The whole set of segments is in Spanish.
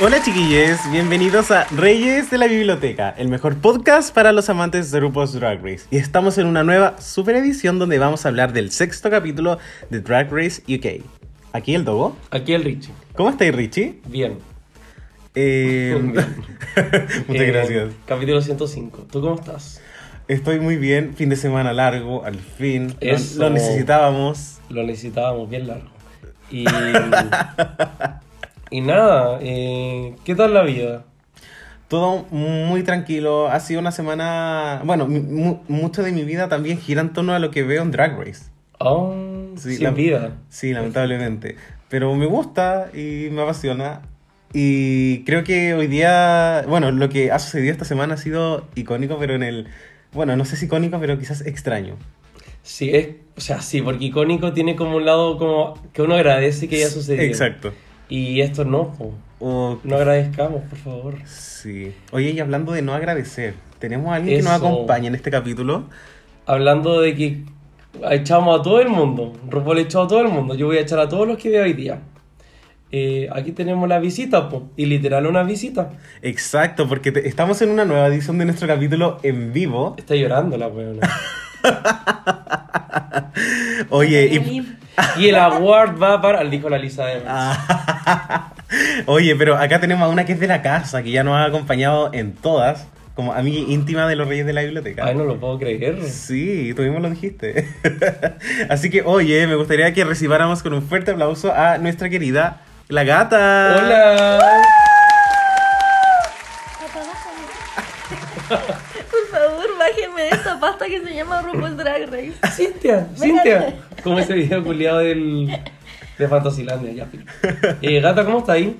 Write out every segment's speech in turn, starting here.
Hola chiquillos, bienvenidos a Reyes de la Biblioteca, el mejor podcast para los amantes de RuPaul's Drag Race. Y estamos en una nueva super edición donde vamos a hablar del sexto capítulo de Drag Race UK. Aquí el Dogo. Aquí el Richie. ¿Cómo estáis, Richie? Bien. Eh, Muchas Eh, gracias. Capítulo 105. ¿Tú cómo estás? Estoy muy bien, fin de semana largo, al fin. Eso. Lo necesitábamos. Lo necesitábamos bien largo. Y, y nada, eh, ¿qué tal la vida? Todo muy tranquilo. Ha sido una semana. Bueno, mu- mu- mucho de mi vida también gira en torno a lo que veo en Drag Race. Oh, Sí, sin la- vida. Sí, lamentablemente. Pero me gusta y me apasiona. Y creo que hoy día. Bueno, lo que ha sucedido esta semana ha sido icónico, pero en el. Bueno, no sé si icónico, pero quizás extraño. Sí, es, o sea, sí, porque icónico tiene como un lado como que uno agradece que haya sucedido. Exacto. Y esto no, po. No agradezcamos, por favor. sí. Oye, y hablando de no agradecer, tenemos a alguien que nos Eso. acompaña en este capítulo. Hablando de que echamos a todo el mundo, RuPaul echó a todo el mundo, yo voy a echar a todos los que veo hoy día. Eh, aquí tenemos la visita, po, y literal una visita. Exacto, porque te- estamos en una nueva edición de nuestro capítulo en vivo. Está llorando la weona. Oye, y, Y el award va para, dijo la Lisa Evans. Ah. Oye, pero acá tenemos a una que es de la casa, que ya nos ha acompañado en todas, como amiga íntima de los Reyes de la Biblioteca. Ay, no lo puedo creer. Sí, tú mismo lo dijiste. Así que, oye, me gustaría que recibáramos con un fuerte aplauso a nuestra querida La Gata. Hola. Pasta que se llama RuPaul Drag Race. Cintia, Cintia. Como ese video culiado del, de Fantasilandia, ya. Eh, gata, ¿cómo está ahí?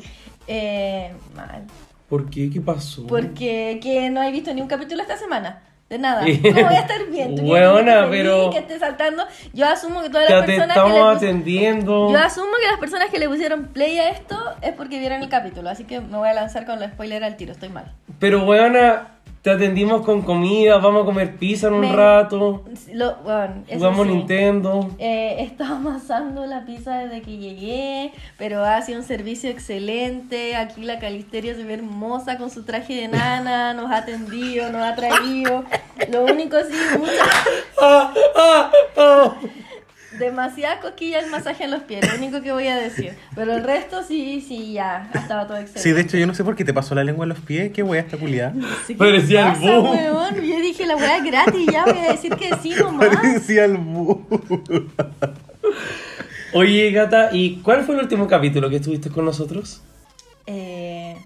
Eh, mal. ¿Por qué? ¿Qué pasó? Porque que no he visto ni un capítulo esta semana. De nada. ¿Cómo voy a estar bien? ¿Tú que feliz, pero- Que esté saltando. Yo asumo que todas Ya las te personas que estamos le pus- atendiendo. Yo asumo que las personas que le pusieron play a esto es porque vieron el capítulo. Así que me voy a lanzar con los spoilers al tiro. Estoy mal. Pero, weona, te atendimos con comida, vamos a comer pizza en un Me- rato. Lo, bueno, Jugamos sí. Nintendo. Eh, he estado amasando la pizza desde que llegué, pero ha sido un servicio excelente. Aquí la Calisteria se ve hermosa con su traje de nana, nos ha atendido, nos ha traído. Lo único sí, mucha, Ah, ah, ah. Demasiada cosquilla el masaje en los pies, lo único que voy a decir. Pero el resto sí, sí, ya, estaba todo excelente. Sí, de hecho, yo no sé por qué te pasó la lengua en los pies. Qué wea esta culiada. Sí, ¿qué Parecía el weón? Yo dije, la weá es gratis, ya voy a decir que sí nomás. Parecía el bu. Oye, gata, ¿y cuál fue el último capítulo que estuviste con nosotros? Eh,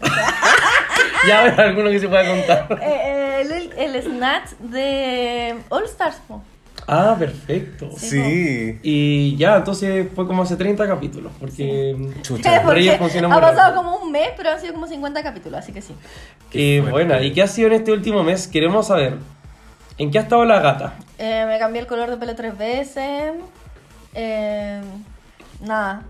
Ya habrá alguno que se pueda contar. eh, el, el snatch de All Stars. po. Ah, perfecto. Sí. Y ya, entonces fue como hace 30 capítulos, porque... Chucha. Porque Reyes funciona muy ha pasado rápido. como un mes, pero han sido como 50 capítulos, así que sí. Y fuerte. bueno, ¿y qué ha sido en este último mes? Queremos saber, ¿en qué ha estado la gata? Eh, me cambié el color de pelo tres veces. Eh, nada.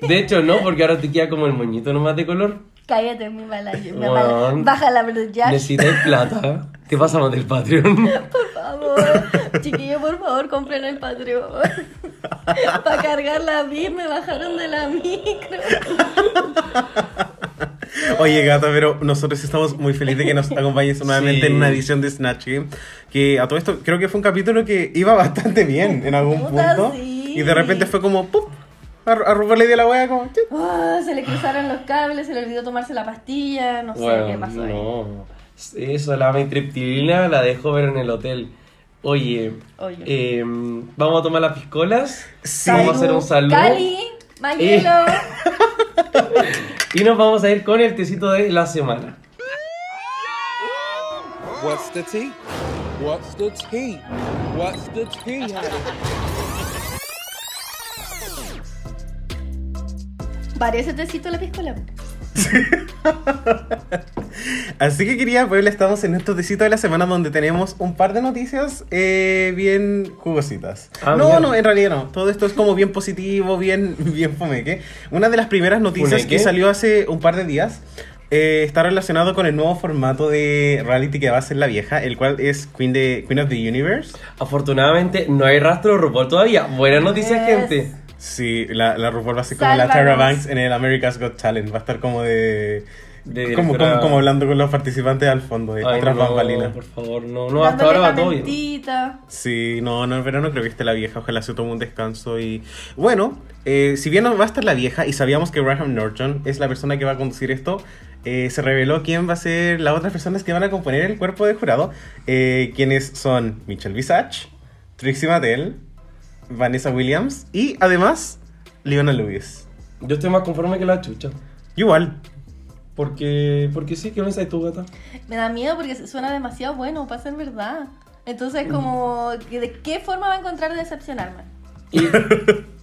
De hecho, no, porque ahora te queda como el moñito nomás de color. Cállate, mi mala. mala- Baja la ya. Necesitas plata. Te pasamos del Patreon. Por favor. Chiquillo, por favor, compren el Patreon. Para cargar la bis me bajaron de la micro. Oye, gata, pero nosotros estamos muy felices de que nos acompañes nuevamente Sí. en una edición de Snatch Game. Que a todo esto creo que fue un capítulo que iba bastante bien en algún punto. sí. Y de repente fue como, ¡pup! A, a RuPaul le dio la wea como. Ah, se le cruzaron los cables, se le olvidó tomarse la pastilla, no sé qué pasó ahí. Eso, la mitriptilina la dejó ver en el hotel. Oye, Oye. eh, vamos a tomar las piscolas. Sí. Vamos a hacer un saludo. Cali, Mayelo. Y nos vamos a ir con el tecito de la semana. What's the tea? What's the tea? What's the tea, Parece tecito la piscola. Así que quería pues estamos en estos tecitos de la semana donde tenemos un par de noticias eh, bien jugositas. Ah, no, mierda. no, en realidad no. Todo esto es como bien positivo, bien, bien fomeque. Una de las primeras noticias ¿Fumeque? que salió hace un par de días eh, está relacionado con el nuevo formato de reality que va a ser la vieja, el cual es Queen, de, Queen of the Universe. Afortunadamente no hay rastro de RuPaul todavía. Buenas noticias, Yes. gente. Sí, la, la RuPaul va a ser como la. Tara Banks en el America's Got Talent. Va a estar como de... De como, como, como hablando con los participantes al fondo, de otras no, bambalinas. por favor, no. No, hasta ahora va todo bien. Sí, no, no, pero no creo que esté la vieja. Ojalá se tome un descanso y... Bueno, eh, si bien no va a estar la vieja y sabíamos que Graham Norton es la persona que va a conducir esto, eh, se reveló quién va a ser las otras personas que van a componer el cuerpo de jurado, eh, quienes son Michelle Visage, Trixie Mattel, Vanessa Williams y además Leona Lewis. Yo estoy más conforme que la chucha. Igual, Porque, porque sí, ¿qué pensáis tú, gata? Me da miedo porque suena demasiado bueno para ser verdad. Entonces, como, ¿de qué forma va a encontrar de decepcionarme? Y,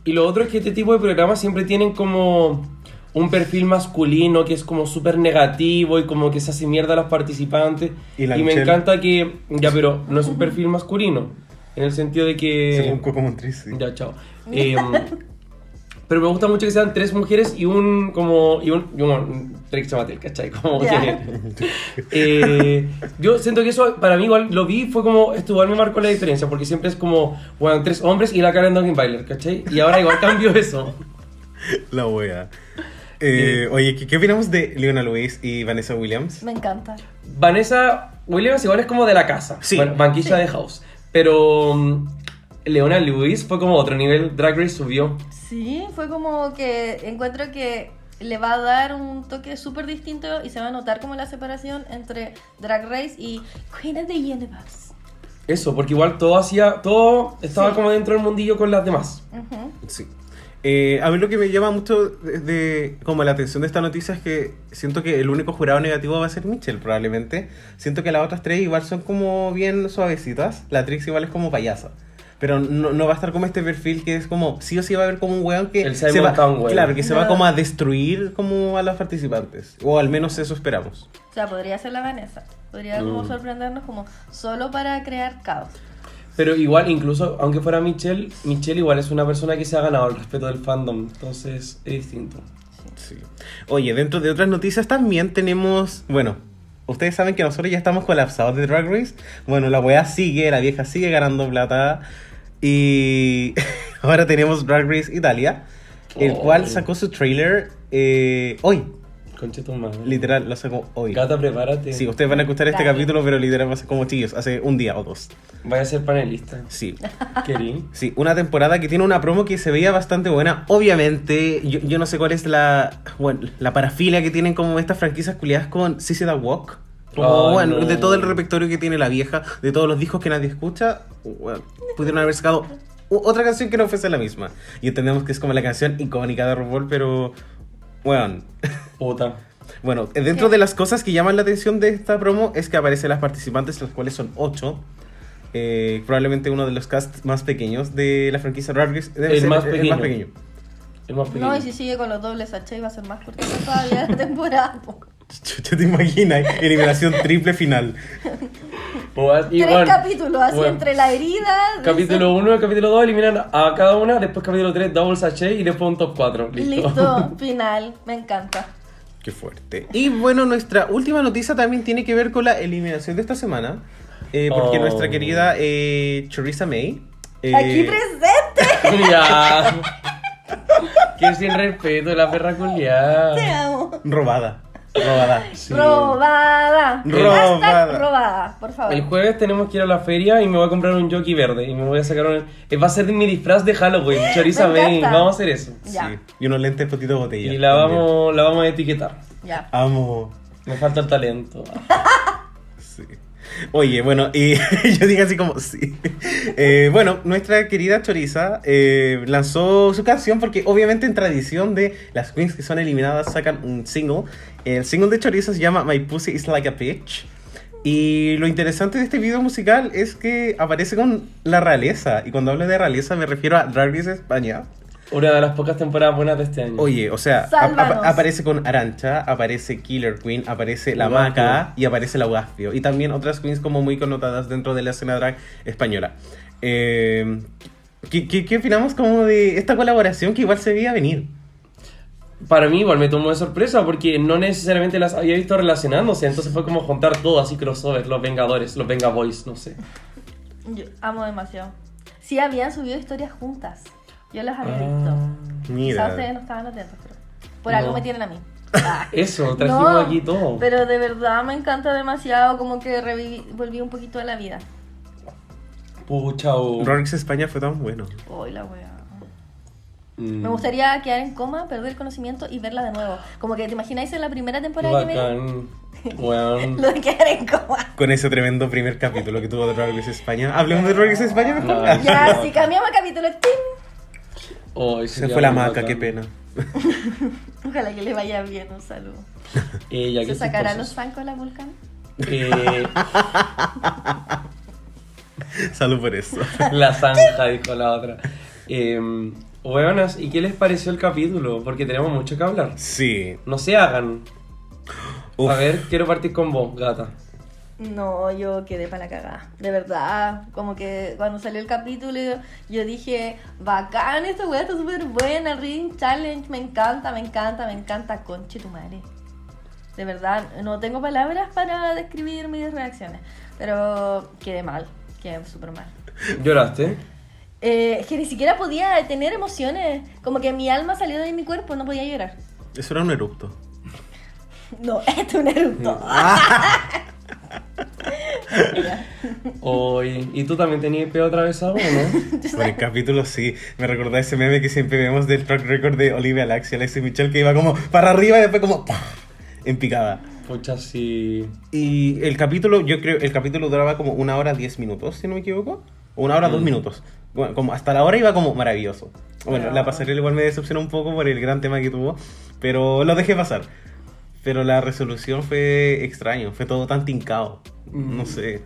y lo otro es que este tipo de programas siempre tienen como un perfil masculino que es como súper negativo y como que se hace mierda a los participantes. Y Y, la me Michelle. encanta que, ya, pero no es un perfil masculino. En el sentido de que... según Coco Montriz, sí. Ya, chao. Eh, pero me gusta mucho que sean tres mujeres y un como y un, y un Trixie Mattel, ¿cachai? Como que, eh, yo siento que eso para mí igual lo vi fue como esto igual me marcó la diferencia porque siempre es como bueno tres hombres y la Karen Bailer, ¿cachai? Y ahora igual cambió eso. La wea. Eh, oye, ¿qué, ¿qué opinamos de Leona Lewis y Vanessa Williams? Me encanta. Vanessa Williams igual es como de la casa, Sí. bueno, banquilla de house, pero mm, Leona Lewis fue como otro nivel, Drag Race subió. Sí, fue como que encuentro que le va a dar un toque súper distinto y se va a notar como la separación entre Drag Race y Queen of the Universe. Eso, porque igual todo hacía, todo estaba Sí. como dentro del mundillo con las demás. Sí. Eh, a mí lo que me llama mucho de, de- como la atención de esta noticia es que siento que el único jurado negativo va a ser Mitchell, probablemente. Siento que las otras tres igual son como bien suavecitas. La Trix igual es como payasa. Pero no, no va a estar como este perfil que es como, sí o sí va a haber como un weón que El se va, claro, que se va No. como a destruir como a los participantes. O al menos eso esperamos. O sea, podría ser la Vanessa. Podría como Mm. sorprendernos como solo para crear caos. Pero igual, incluso aunque fuera Michelle, Michelle igual es una persona que se ha ganado el respeto del fandom, entonces es distinto. Sí. Oye, dentro de otras noticias también tenemos, bueno, ustedes saben que nosotros ya estamos colapsados de Drag Race. Bueno, la weá sigue, la vieja sigue ganando plata. Y ahora tenemos Drag Race Italia, el Oh. cual sacó su trailer eh, hoy. Conche tu madre. Literal, lo sacó hoy. Gata, prepárate. Sí, ustedes van a escuchar este Dale. capítulo, pero literal va a ser como chillos, hace un día o dos. Vaya a ser panelista. Sí. Querí. Sí, una temporada que tiene una promo que se veía bastante buena. Obviamente, yo, yo no sé cuál es la, bueno, la parafilia que tienen como estas franquicias culiadas con Sissy the Walk. Como, Ay, bueno, no. de todo el repertorio que tiene la vieja, de todos los discos que nadie escucha, bueno, pudieron haber sacado otra canción que no fuese la misma. Y entendemos que es como la canción icónica de RuPaul, pero, bueno, Puta. bueno, eh, dentro de las cosas que llaman la atención de esta promo es que aparecen las participantes, las cuales son ocho. Eh, probablemente uno de los casts más pequeños de la franquicia Race. Debe El ser más el pequeño. más pequeño. Es más pequeño. No, y si sigue con los dobles H va a ser más cortita todavía la temporada. Te imaginas, eliminación triple final. Y Tres bueno, capítulos así bueno, entre la herida. Capítulo 1 y capítulo 2 eliminan a cada una, después capítulo 3 double sachet y después un top 4. Listo. Listo, final. Me encanta. Qué fuerte. Y bueno, nuestra última noticia también tiene que ver con la eliminación de esta semana. eh, porque Oh. nuestra querida eh, Charissa May. eh, Aquí presente. ya. que sin respeto, la perra culiada. Te amo. Robada. Robada. Robada. Robada. Hashtag robada, por favor. El jueves tenemos que ir a la feria y me voy a comprar un jockey verde y me voy a sacar un... eh, Va a ser mi disfraz de Halloween, Choriza May, vamos a hacer eso. Ya. Sí. Y unos lentes potito botella. Y la también. vamos, la vamos a etiquetar. Ya. Amo. Me falta el talento. Oye, bueno, y yo dije así como, sí. Eh, bueno, nuestra querida Choriza eh, lanzó su canción porque obviamente en tradición de las queens que son eliminadas sacan un single. El single de Choriza se llama My Pussy is Like a Bitch. Y lo interesante de este video musical es que aparece con la realeza. Y cuando hablo de realeza me refiero a Drag Race España. Una de las pocas temporadas buenas de este año. Oye, o sea, ap- Sálvanos. ap- aparece con Arancha, aparece Killer Queen, aparece La. Maca y aparece la Ugaspio. Y también otras queens como muy connotadas dentro de la escena drag española. Eh, ¿qué, qué, qué opinamos como de esta colaboración que igual se veía venir? Para mí igual me tomó de sorpresa porque no necesariamente las había visto relacionándose, entonces fue como juntar todo así crossover, los Vengadores, los Venga Boys, no sé. Yo amo demasiado. Sí, habían subido historias juntas. Yo las había Ah, visto. Mira. Quizás ustedes no estaban atentos, pero por No. algo me tienen a mí. Ah. Eso, trajimos No, aquí todo. Pero de verdad me encanta demasiado, como que reviví, volví un poquito a la vida. Pucha, o... Rorix España fue tan bueno. Uy, la wea. Mm, Me gustaría quedar en coma, perder el conocimiento y verla de nuevo. Como que te imagináis en la primera temporada que me Bacán. Weón. Lo de quedar en coma. Con ese tremendo primer capítulo que tuvo de Rorix España. Hablemos de Rorix España mejor. No. Ya, si cambiamos capítulo, ¡tim! Se fue la maca, bacán. qué pena. Ojalá que le vaya bien, un saludo. Eh, ya, ¿Se qué sacarán los zancos la volcán? Eh, Salud por eso. la zanja, dijo la otra. Eh, weonas, ¿y qué les pareció el capítulo? Porque tenemos mucho que hablar. Sí. No se hagan. Uf. A ver, quiero partir con vos, gata. No, yo quedé para la cagada. De verdad, como que cuando salió el capítulo, yo dije, bacán, esta weá está súper buena, Reading Challenge, me encanta, me encanta, me encanta, conche tu madre. De verdad, no tengo palabras para describir mis reacciones, pero quedé mal, quedé súper mal. ¿Lloraste? Eh, es que ni siquiera podía tener emociones, como que mi alma salió de mi cuerpo, no podía llorar. Eso era un erupto. No, esto es un eructo. Oye, ¿y tú también tenías peo atravesado o no? Por el capítulo sí, me recordaba ese meme que siempre vemos del track record de Olivia Lax y Alexis Michelle que iba como para arriba y después como ¡pah! en picada. Pucha, sí. Y el capítulo, yo creo, el capítulo duraba como una hora diez minutos, si no me equivoco. O una hora dos Mm. minutos. Bueno, como hasta la hora iba como maravilloso. Bueno, Ah. la pasarela igual me decepcionó un poco por el gran tema que tuvo, pero lo dejé pasar. Pero la resolución fue extraño, fue todo tan tincado. Mm. No sé.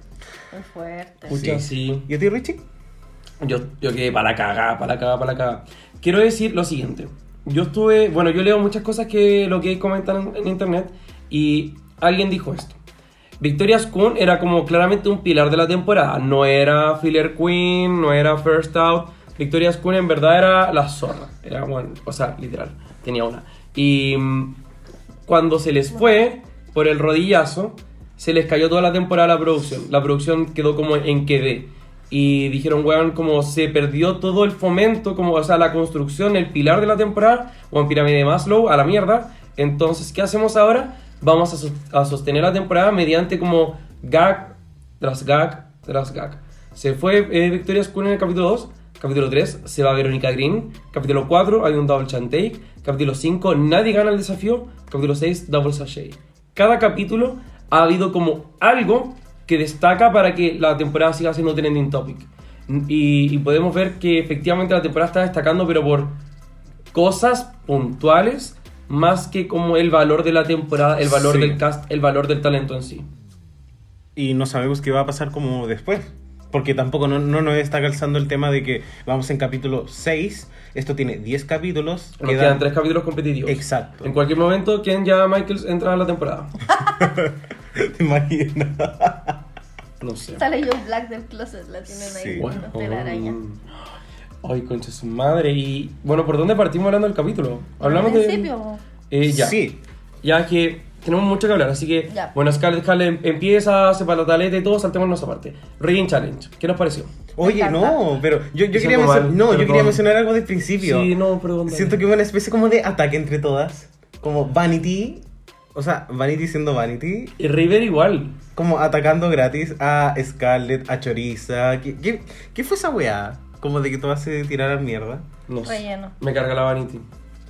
Muy fuerte. Pucha, sí. ¿Y a ti, Richie? Yo, yo quedé para la cagada, para la cagada, para la cagada. Quiero decir lo siguiente. Yo estuve, bueno, yo leo muchas cosas que lo que comentan en, en internet y alguien dijo esto. Victoria Spoon era como claramente un pilar de la temporada. No era filler queen, no era first out. Victoria Spoon en verdad era la zorra. Era, bueno, o sea, literal, tenía una. Y mm, cuando se les fue por el rodillazo, se les cayó toda la temporada la producción. La producción quedó como en quedé. Y dijeron, weón, como se perdió todo el fomento, como, o sea, la construcción, el pilar de la temporada, o en pirámide de Maslow, a la mierda. Entonces, ¿qué hacemos ahora? Vamos a, a sostener la temporada mediante como gag tras gag tras gag. Se fue eh, Victoria Spoon en el capítulo 2. Capítulo 3 se va Verónica Green. Capítulo 4 hay un double chant take. Capítulo 5 nadie gana el desafío. Capítulo 6 double sachet. Cada capítulo ha habido como algo que destaca para que la temporada siga siendo trending topic. Y, y podemos ver que efectivamente la temporada está destacando, pero por cosas puntuales más que como el valor de la temporada, el valor Sí. del cast, el valor del talento en sí. Y no sabemos qué va a pasar como después. Porque tampoco no, no nos está calzando el tema de que vamos en capítulo 6. Esto tiene 10 capítulos. Nos quedan tres capítulos competitivos. Exacto. En cualquier momento, ¿quién ya Michaels entra a la temporada? ¿Te imaginas? No sé. Sale yo Black del closet, la tienen ahí Sí. con los telarañas. Ay, concha su madre. Y bueno, ¿por dónde partimos hablando del capítulo? Hablamos de. principio. Eh, ya. Sí. Ya que tenemos mucho que hablar, así que. Ya. Bueno, Scarlett Scarlett empieza, se para la taleta y todo, saltémonos esa parte. Reading Challenge. ¿Qué nos pareció? Oye, no, pero yo, yo Siento quería, mal, mencionar, no, yo quería mencionar algo del principio. Sí, no, perdón. dale. Siento que hubo una especie como de ataque entre todas. Como Vanity. O sea, Vanity siendo Vanity. Y River igual. Como atacando gratis a Scarlett, a Choriza. ¿Qué, qué, qué fue esa weá? Como de que todas se tiraran mierda. No sé. Relleno. Me carga la Vanity.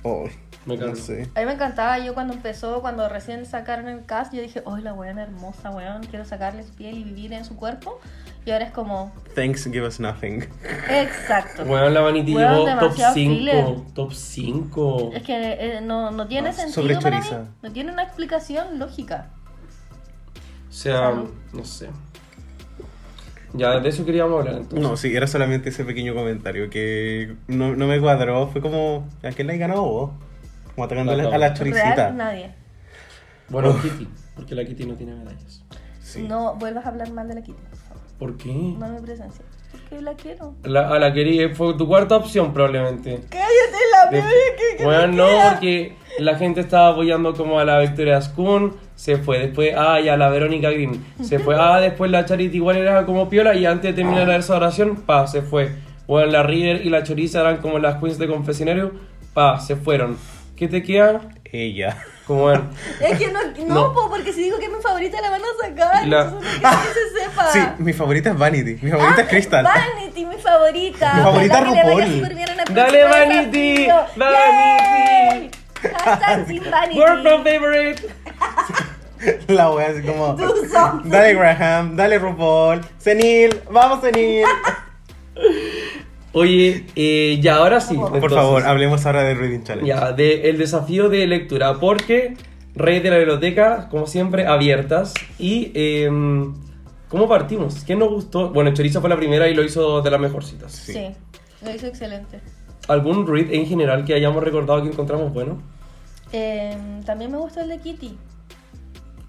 Oh, Me carga. sé. A mí me encantaba, yo cuando empezó, cuando recién sacaron el cast, yo dije, ¡ay, la weona hermosa, weón! Quiero sacarle su piel y vivir en su cuerpo. Y ahora es como, Thanks give us nothing. exacto. Weón, la Vanity Weón, llegó top demasiado filler. 5. Top 5. Es que eh, no, no tiene Ah, sentido sobre para mí. No tiene una explicación lógica. O sea, Salud. no sé. Ya, de eso queríamos hablar entonces. No, sí, era solamente ese pequeño comentario que no, no me cuadró. Fue como, ¿a quién le has ganado vos? Como atacando a la, a la choricita. Real, nadie. Bueno, Uf. Kitty, porque la Kitty no tiene medallas. Sí. No vuelvas a hablar mal de la Kitty, por favor. ¿Por qué? No me presencia. Porque la quiero. La, a la quería, fue tu cuarta opción probablemente. Cállate la De- bebé que, que bueno, no, queda. porque la gente estaba apoyando como a la Victoria Ascun, se fue después, ah, ya la Verónica Green, se fue, ah, después la Charity igual era como piola y antes de terminar la restauración, pa, se fue. Bueno, la River y la Choriza eran como las queens de confesionario, pa, se fueron. ¿Qué te queda? Ella. Como en- Es que no, no, No. po, porque si digo que es mi favorita la van a sacar. La- no que se sepa. Sí, mi favorita es Vanity. Mi favorita es Crystal. Ah, Vanity, mi favorita. Mi favorita vaya RuPaul. el Dale, Vanity, desafío. Vanity. Yay. Hashtag Team Vanity. World from favorite. La wea así como. Dale Graham, dale RuPaul. Senil, vamos Senil. Oye, eh, ya ahora sí. Por entonces. favor, hablemos ahora del Reading Challenge. Ya, de el desafío de lectura, porque Rey de la Biblioteca, como siempre, abiertas. Y, em, ¿cómo partimos? ¿Qué nos gustó? Bueno, Chorizo fue la primera y lo hizo de las mejorcitas. Sí. Sí, lo hizo excelente. ¿Algún read en general que hayamos recordado que encontramos bueno? Eh, también me gustó el de Kitty.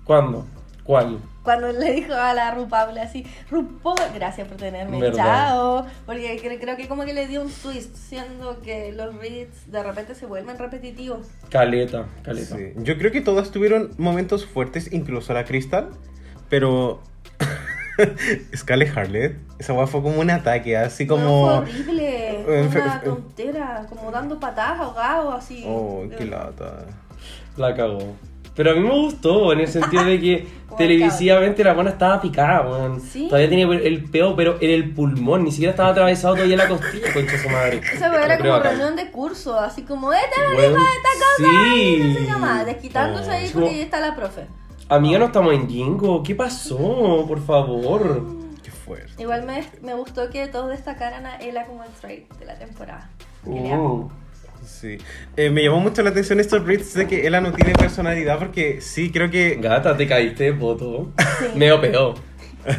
¿Cuándo? ¿Cuál? Cuando le dijo a la RuPaul así, RuPaul, gracias por tenerme, Verdad. chao. Porque cre- creo que como que le dio un twist, siendo que los reads de repente se vuelven repetitivos. Caleta, caleta. Sí. Yo creo que todas tuvieron momentos fuertes, incluso la Crystal, pero Scarlett Harlet, esa weá fue como un ataque, así No, como... fue horrible, Eh, una fe- tontera, como dando patadas ahogado así. Oh, qué Eh, lata. La cagó. Pero a mí me gustó, en el sentido de que televisivamente la buena estaba picada, weón. Sí. Todavía tenía el peo, pero en el pulmón, ni siquiera estaba atravesado todavía la costilla, concha su madre. Esa weá era como reunión de curso, así como, esta es la Weón, hija de esta cosa, sí. y no sé qué más, desquitándose Oh. ahí porque como- ahí está la profe. Amiga, no estamos en Jingo. ¿Qué pasó? Por favor. Qué fuerte. Igual me, me gustó que todos destacaran a Ella como el trade de la temporada. Que le amo. Uh. Sí. Eh, me llamó mucho la atención estos reads de que ella no tiene personalidad porque sí, creo que... Gata, te caíste de poto. Sí. Medio pedo.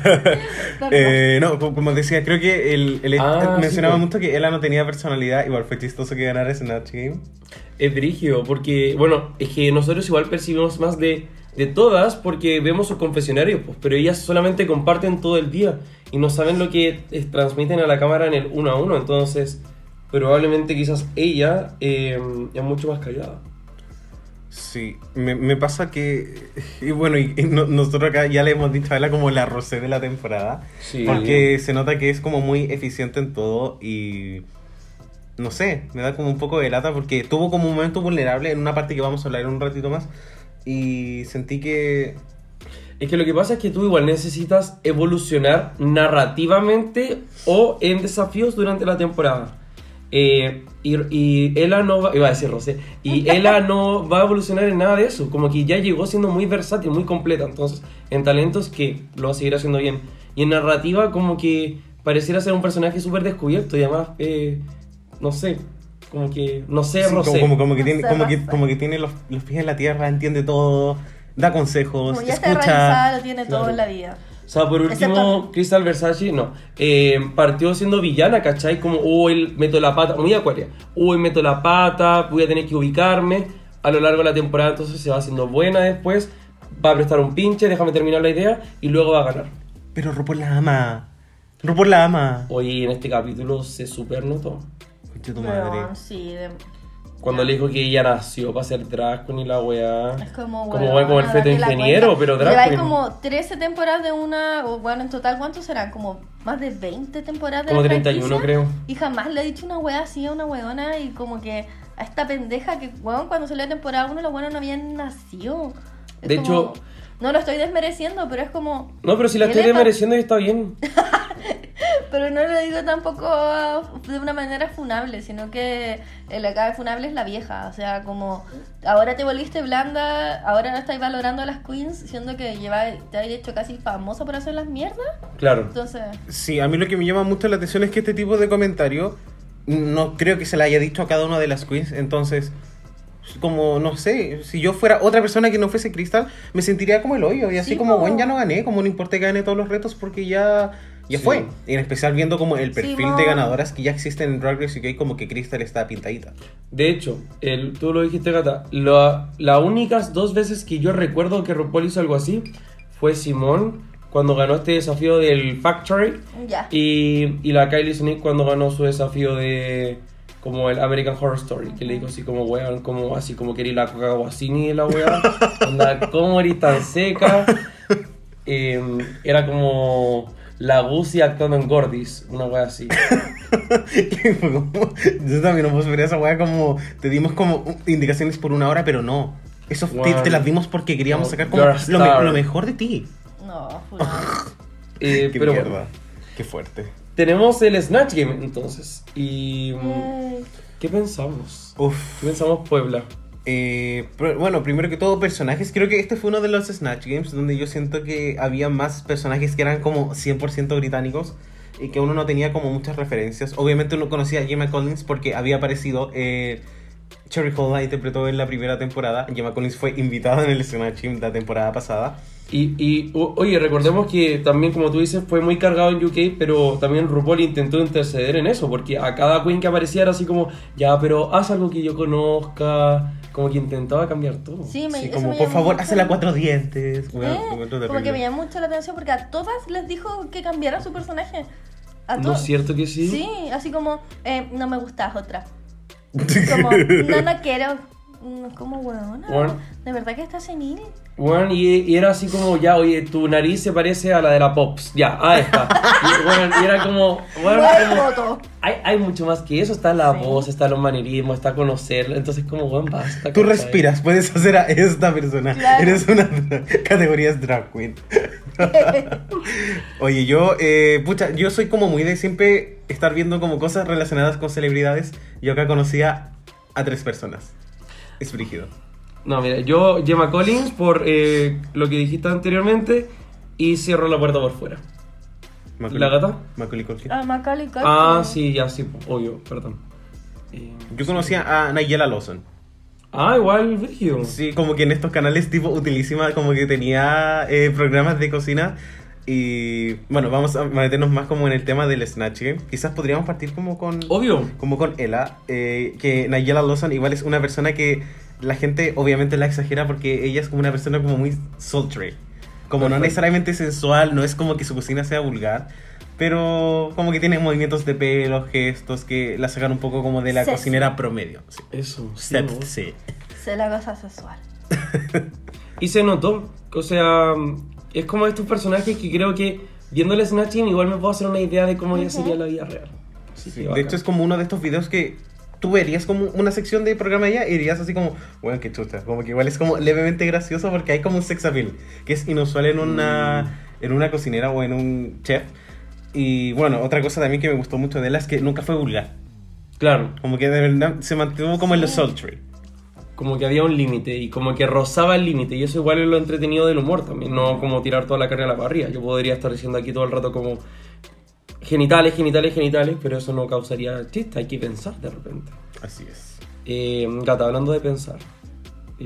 Eh, no, co- como decía, creo que el, el- Ah, mencionaba sí, pues. mucho que ella no tenía personalidad. Igual fue chistoso que ganara Snatch Game. Es brígido, porque, bueno, es que nosotros igual percibimos más de, de todas porque vemos sus confesionarios, pues, pero ellas solamente comparten todo el día y no saben lo que eh, transmiten a la cámara en el uno a uno. Entonces, probablemente quizás ella eh, es mucho más callada. Sí, me, me pasa que. Y bueno, y, y no- nosotros acá ya le hemos dicho a ella como la Rosé de la temporada. Sí. Porque se nota que es como muy eficiente en todo y. No sé, me da como un poco de lata porque tuvo como un momento vulnerable en una parte que vamos a hablar en un ratito más. Y sentí que. Es que lo que pasa es que tú igual necesitas evolucionar narrativamente o en desafíos durante la temporada. Eh, y, y Ella no va, iba a decir Rosé, y Ella no va a evolucionar en nada de eso, como que ya llegó siendo muy versátil, muy completa, entonces en talentos que lo va a seguir haciendo bien, y en narrativa como que pareciera ser un personaje súper descubierto y además, eh, no sé, como que, no sé, sí, Rosé. como, como, como que tiene, como que, como que tiene los, los pies en la tierra, entiende todo, da consejos, Como ya está escucha. realizada, lo tiene todo Claro. en la vida. O sea, por último, Excepto- Crystal Versace, no. Eh, partió siendo villana, ¿cachai? Como, uy, meto la pata, muy acuaria. Uy, meto la pata, voy a tener que ubicarme. A lo largo de la temporada, entonces se va haciendo buena después. Va a prestar un pinche, déjame terminar la idea y luego va a ganar. Pero RuPaul la ama. RuPaul la ama. Hoy en este capítulo se super notó. Conche tu madre. sí, de- Cuando le dijo que ella nació para ser drag queen y la weá. es como, Como, weón, bueno, como el feto date la ingeniero, pero drag queen. como 13 temporadas de una, bueno, en total, ¿cuántos serán? Como más de 20 temporadas de Como la 31 franquicia. creo. Y jamás le he dicho una wea así a una weona y como que a esta pendeja que, weón, cuando salió la temporada 1 los weonos no habían nacido. Es De como- hecho- No lo estoy desmereciendo, pero es como... No, pero si la ¿Qué estoy desmereciendo y está bien. Pero no lo digo tampoco de una manera funable, sino que el acá de funable es la vieja. O sea, como ahora te volviste blanda, ahora no estáis valorando a las queens, siendo que lleva, te has hecho casi famosa por hacer las mierdas. Claro. Entonces, Sí, a mí lo que me llama mucho la atención es que este tipo de comentario no creo que se le haya dicho a cada una de las queens, entonces como no sé, si yo fuera otra persona que no fuese Crystal, me sentiría como el hoyo y así Sí, como, bueno, ya no gané, como no importa que gane todos los retos porque ya Ya Sí. fue. En especial viendo como el perfil de ganadoras que ya existen en Drag Race UK, como que Crystal está pintadita. De hecho, el, tú lo dijiste, Gata, la- las únicas dos veces que yo recuerdo que RuPaul hizo algo así fue Simón cuando ganó este desafío del Factory Ya. y, y la Kylie Sonic cuando ganó su desafío de como el American Horror Story, que le dijo así como, weón, como así como quería la coca guasini de la weá, onda, ¿cómo eres tan seca? Eh, era como la Gucci actuando en Gordis, una weá así. Yo también no puedo ver esa weá como. Te dimos como indicaciones por una hora, pero no. Eso te, Wow. te las dimos porque queríamos No, sacar como lo, me- lo mejor de ti. No. Eh, Qué pero mierda. Qué fuerte. tenemos el Snatch Game entonces. Y... mm, Yay. ¿Qué pensamos? Uf. ¿Qué pensamos Puebla? Eh, pero, bueno, primero que todo, personajes. Creo que este fue uno de los Snatch Games donde yo siento que había más personajes que eran como 100% británicos y que uno no tenía como muchas referencias. Obviamente uno conocía a Gemma Collins porque había aparecido. Eh, Cherry Hall la interpretó en la primera temporada. Gemma Collins fue invitada en el Snatch Game la temporada pasada. Y, y o- oye, recordemos que también, como tú dices, fue muy cargado en UK, pero también RuPaul intentó interceder en eso, porque a cada queen que aparecía era así como, ya, pero haz algo que yo conozca, como que intentaba cambiar todo. Sí, me, Sí, como me por favor, mucho- hazla cuatro dientes. Eh, Bueno, como terrible. que me llamó mucho la atención porque a todas les dijo que cambiaran su personaje. A ¿No es cierto que sí? Sí, así como, eh, no me gustas otra. Como, no, no quiero. Mm, Como. Bueno. ¿De verdad que estás senil? Bueno, y, y era así como, ya, oye, tu nariz se parece a la de la Pops, ya, a esta. Y, bueno, y era como, bueno, Buen como- hay, hay mucho más que eso, está la Sí. voz, está los manerismos, está conocerla, entonces como, bueno, basta. Tú respiras, puedes hacer a esta persona. Claro. Eres una categoría drag queen. Oye, yo, eh, pucha, yo soy como muy de siempre estar viendo como cosas relacionadas con celebridades. Yo acá conocía a tres personas. Es brígido. No, mira, yo Gemma Collins por eh, lo que dijiste anteriormente y cierro la puerta por fuera. ¿La gata? Macaulay Culkin. Ah, Macaulay Culkin. Ah, sí, ya, sí, obvio, perdón. Eh, Yo conocía a Nayela Lawson. Ah, igual, Virgil. Sí, como que en estos canales tipo utilísima, como que tenía eh, programas de cocina. Y bueno, vamos a meternos más como en el tema del Snatch Game. Quizás podríamos partir como con... Obvio. como con Ella, eh, que Nayela Lawson igual es una persona que la gente obviamente la exagera porque ella es como una persona como muy sultry. Como no necesariamente sensual, no es como que su cocina sea vulgar, pero como que tiene movimientos de pelo, gestos que la sacan un poco como de la Sexy. cocinera promedio. Sí. Eso, sí. ¿no? Sexy. Se la goza sexual. Y se notó, o sea, es como estos personajes que creo que viendo el Snatching igual me puedo hacer una idea de cómo ya sería la vida real. Sí, que de hecho es como uno de estos videos que tú verías como una sección de programa ella y dirías así como, bueno, qué chucha, como que igual es como levemente gracioso porque hay como un sex appeal, que es inusual en una, en una cocinera o en un chef. Y bueno, otra cosa también que me gustó mucho de ella es que nunca fue vulgar, Claro, como que de verdad se mantuvo como en lo sultry. como que había un límite y como que rozaba el límite y eso igual es lo entretenido del humor también, no como tirar toda la carne a la parrilla. Yo podría estar diciendo aquí todo el rato como genitales, genitales, genitales, pero eso no causaría chiste, hay que pensar de repente. Así es. Eh, gata, hablando de pensar. eh,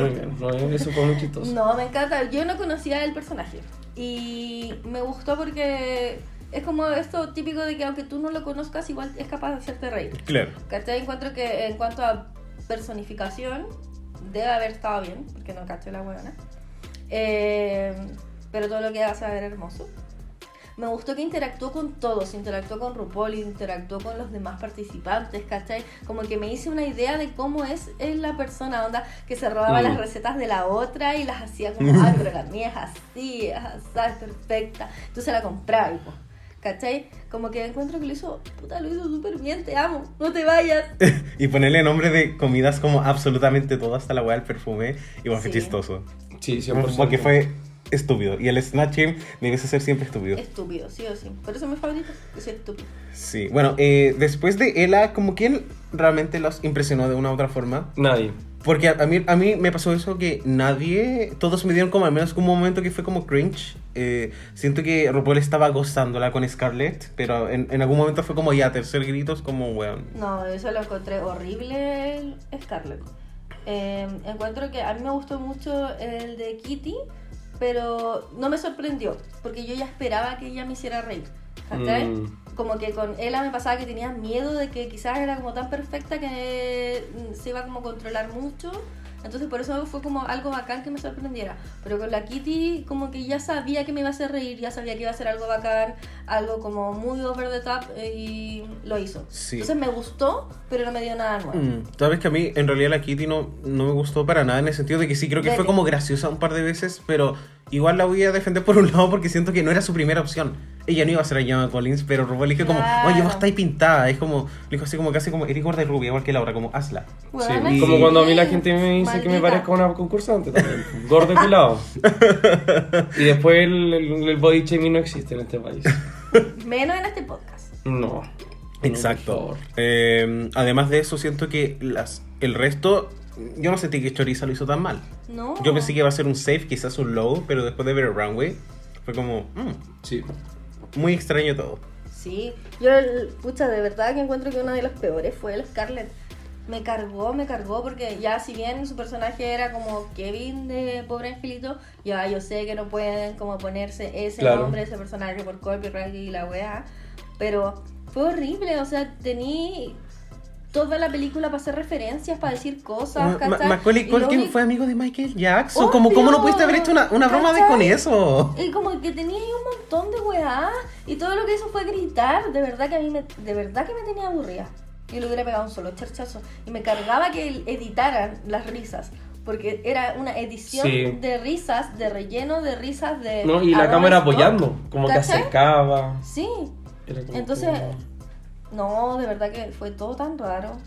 muy bien, no, eso fue muy chistoso. No, me encanta. Yo no conocía el personaje. Y me gustó porque es como esto típico de que aunque tú no lo conozcas, igual es capaz de hacerte reír. Claro. ¿Cachai? Encuentro que en cuanto a personificación, debe haber estado bien, porque no caché la huevona. Eh, pero todo lo que hace ver hermoso. Me gustó que interactuó con todos, interactuó con RuPaul, interactuó con los demás participantes, ¿cachai? Como que me hice una idea de cómo es, es la persona, onda, que se robaba Mm. las recetas de la otra y las hacía como, ay, pero la mía es así, es así, es perfecta. Entonces la compraba, y, po, ¿cachai? Como que encuentro que lo hizo, puta, lo hizo súper bien, te amo, no te vayas. y ponerle nombre de comidas como absolutamente todas, hasta la weá del perfume, igual fue chistoso. Sí, 100%. Porque fue estúpido. Y el Snatch Game debiese ser siempre estúpido. Estúpido, sí o sí. Por eso es mi favorito, es estúpido. Sí, bueno, eh, después de Ella, como quién realmente los impresionó de una u otra forma. Nadie. Porque a, a mí, a mí me pasó eso que nadie, todos me dieron como al menos como un momento que fue como cringe. Eh, siento que RuPaul estaba gozándola con Scarlett, pero en, en algún momento fue como ya, tercer grito, es como, weón. No, eso lo encontré horrible, el Scarlett. Eh, encuentro que a mí me gustó mucho el de Kitty, pero no me sorprendió, porque yo ya esperaba que ella me hiciera reír. Mm. Como que con ella me pasaba que tenía miedo de que quizás era como tan perfecta que se iba como a controlar mucho. Entonces por eso fue como algo bacán que me sorprendiera. Pero con la Kitty como que ya sabía que me iba a hacer reír, ya sabía que iba a ser algo bacán, algo como muy over the top eh, y lo hizo. Sí. Entonces me gustó, pero no me dio nada nuevo. Mm, Sabes que a mí en realidad la Kitty no, no me gustó para nada en el sentido de que sí creo que ¿De fue como graciosa un par de veces, pero igual la voy a defender por un lado porque siento que no era su primera opción. Ella no iba a ser a Gemma Collins, pero RuPaul le dijo como, oye, Claro. vos estáis pintada. Es como, le dijo así como casi como, eres gorda y rubia, igual que Laura, como, hazla. Weona, Sí, Como sí, cuando a mí la gente me dice que me maldita. parezco a una concursante también. Gordo y pelado. y después el, el- el body shaming no existe en este país. Menos en este podcast. No. Exacto. No, por favor. Eh, además de eso, siento que las, el resto, yo no sentí que Choriza lo hizo tan mal. No. Yo pensé que iba a ser un safe, quizás un low, pero después de ver el runway, fue como, mm, Sí. Muy extraño todo. Sí, yo, pucha, de verdad que encuentro que una de las peores fue el Scarlett. Me cargó, me cargó, porque ya si bien su personaje era como Kevin de Pobre Angelito, ya yo sé que no pueden como ponerse ese Claro. nombre, ese personaje por copyright y la weá, pero fue horrible, o sea, tení toda la película para hacer referencias, para decir cosas, Ma-. Macaulay Culkin único- fue amigo de Michael Jackson. Obvio, ¿Cómo, ¿Cómo no pudiste haber hecho una, una broma de con eso? Y como que tenía ahí un montón de weá y todo lo que hizo fue gritar. De verdad que a mí me, de verdad que me tenía aburrida. Yo le hubiera pegado un solo charchazo. Y me cargaba que editaran las risas. Porque era una edición Sí. de risas, de relleno de risas de. No, y la cámara apoyando. Como que ¿cachai? acercaba. Sí. Entonces, que- no, de verdad que fue todo tan raro.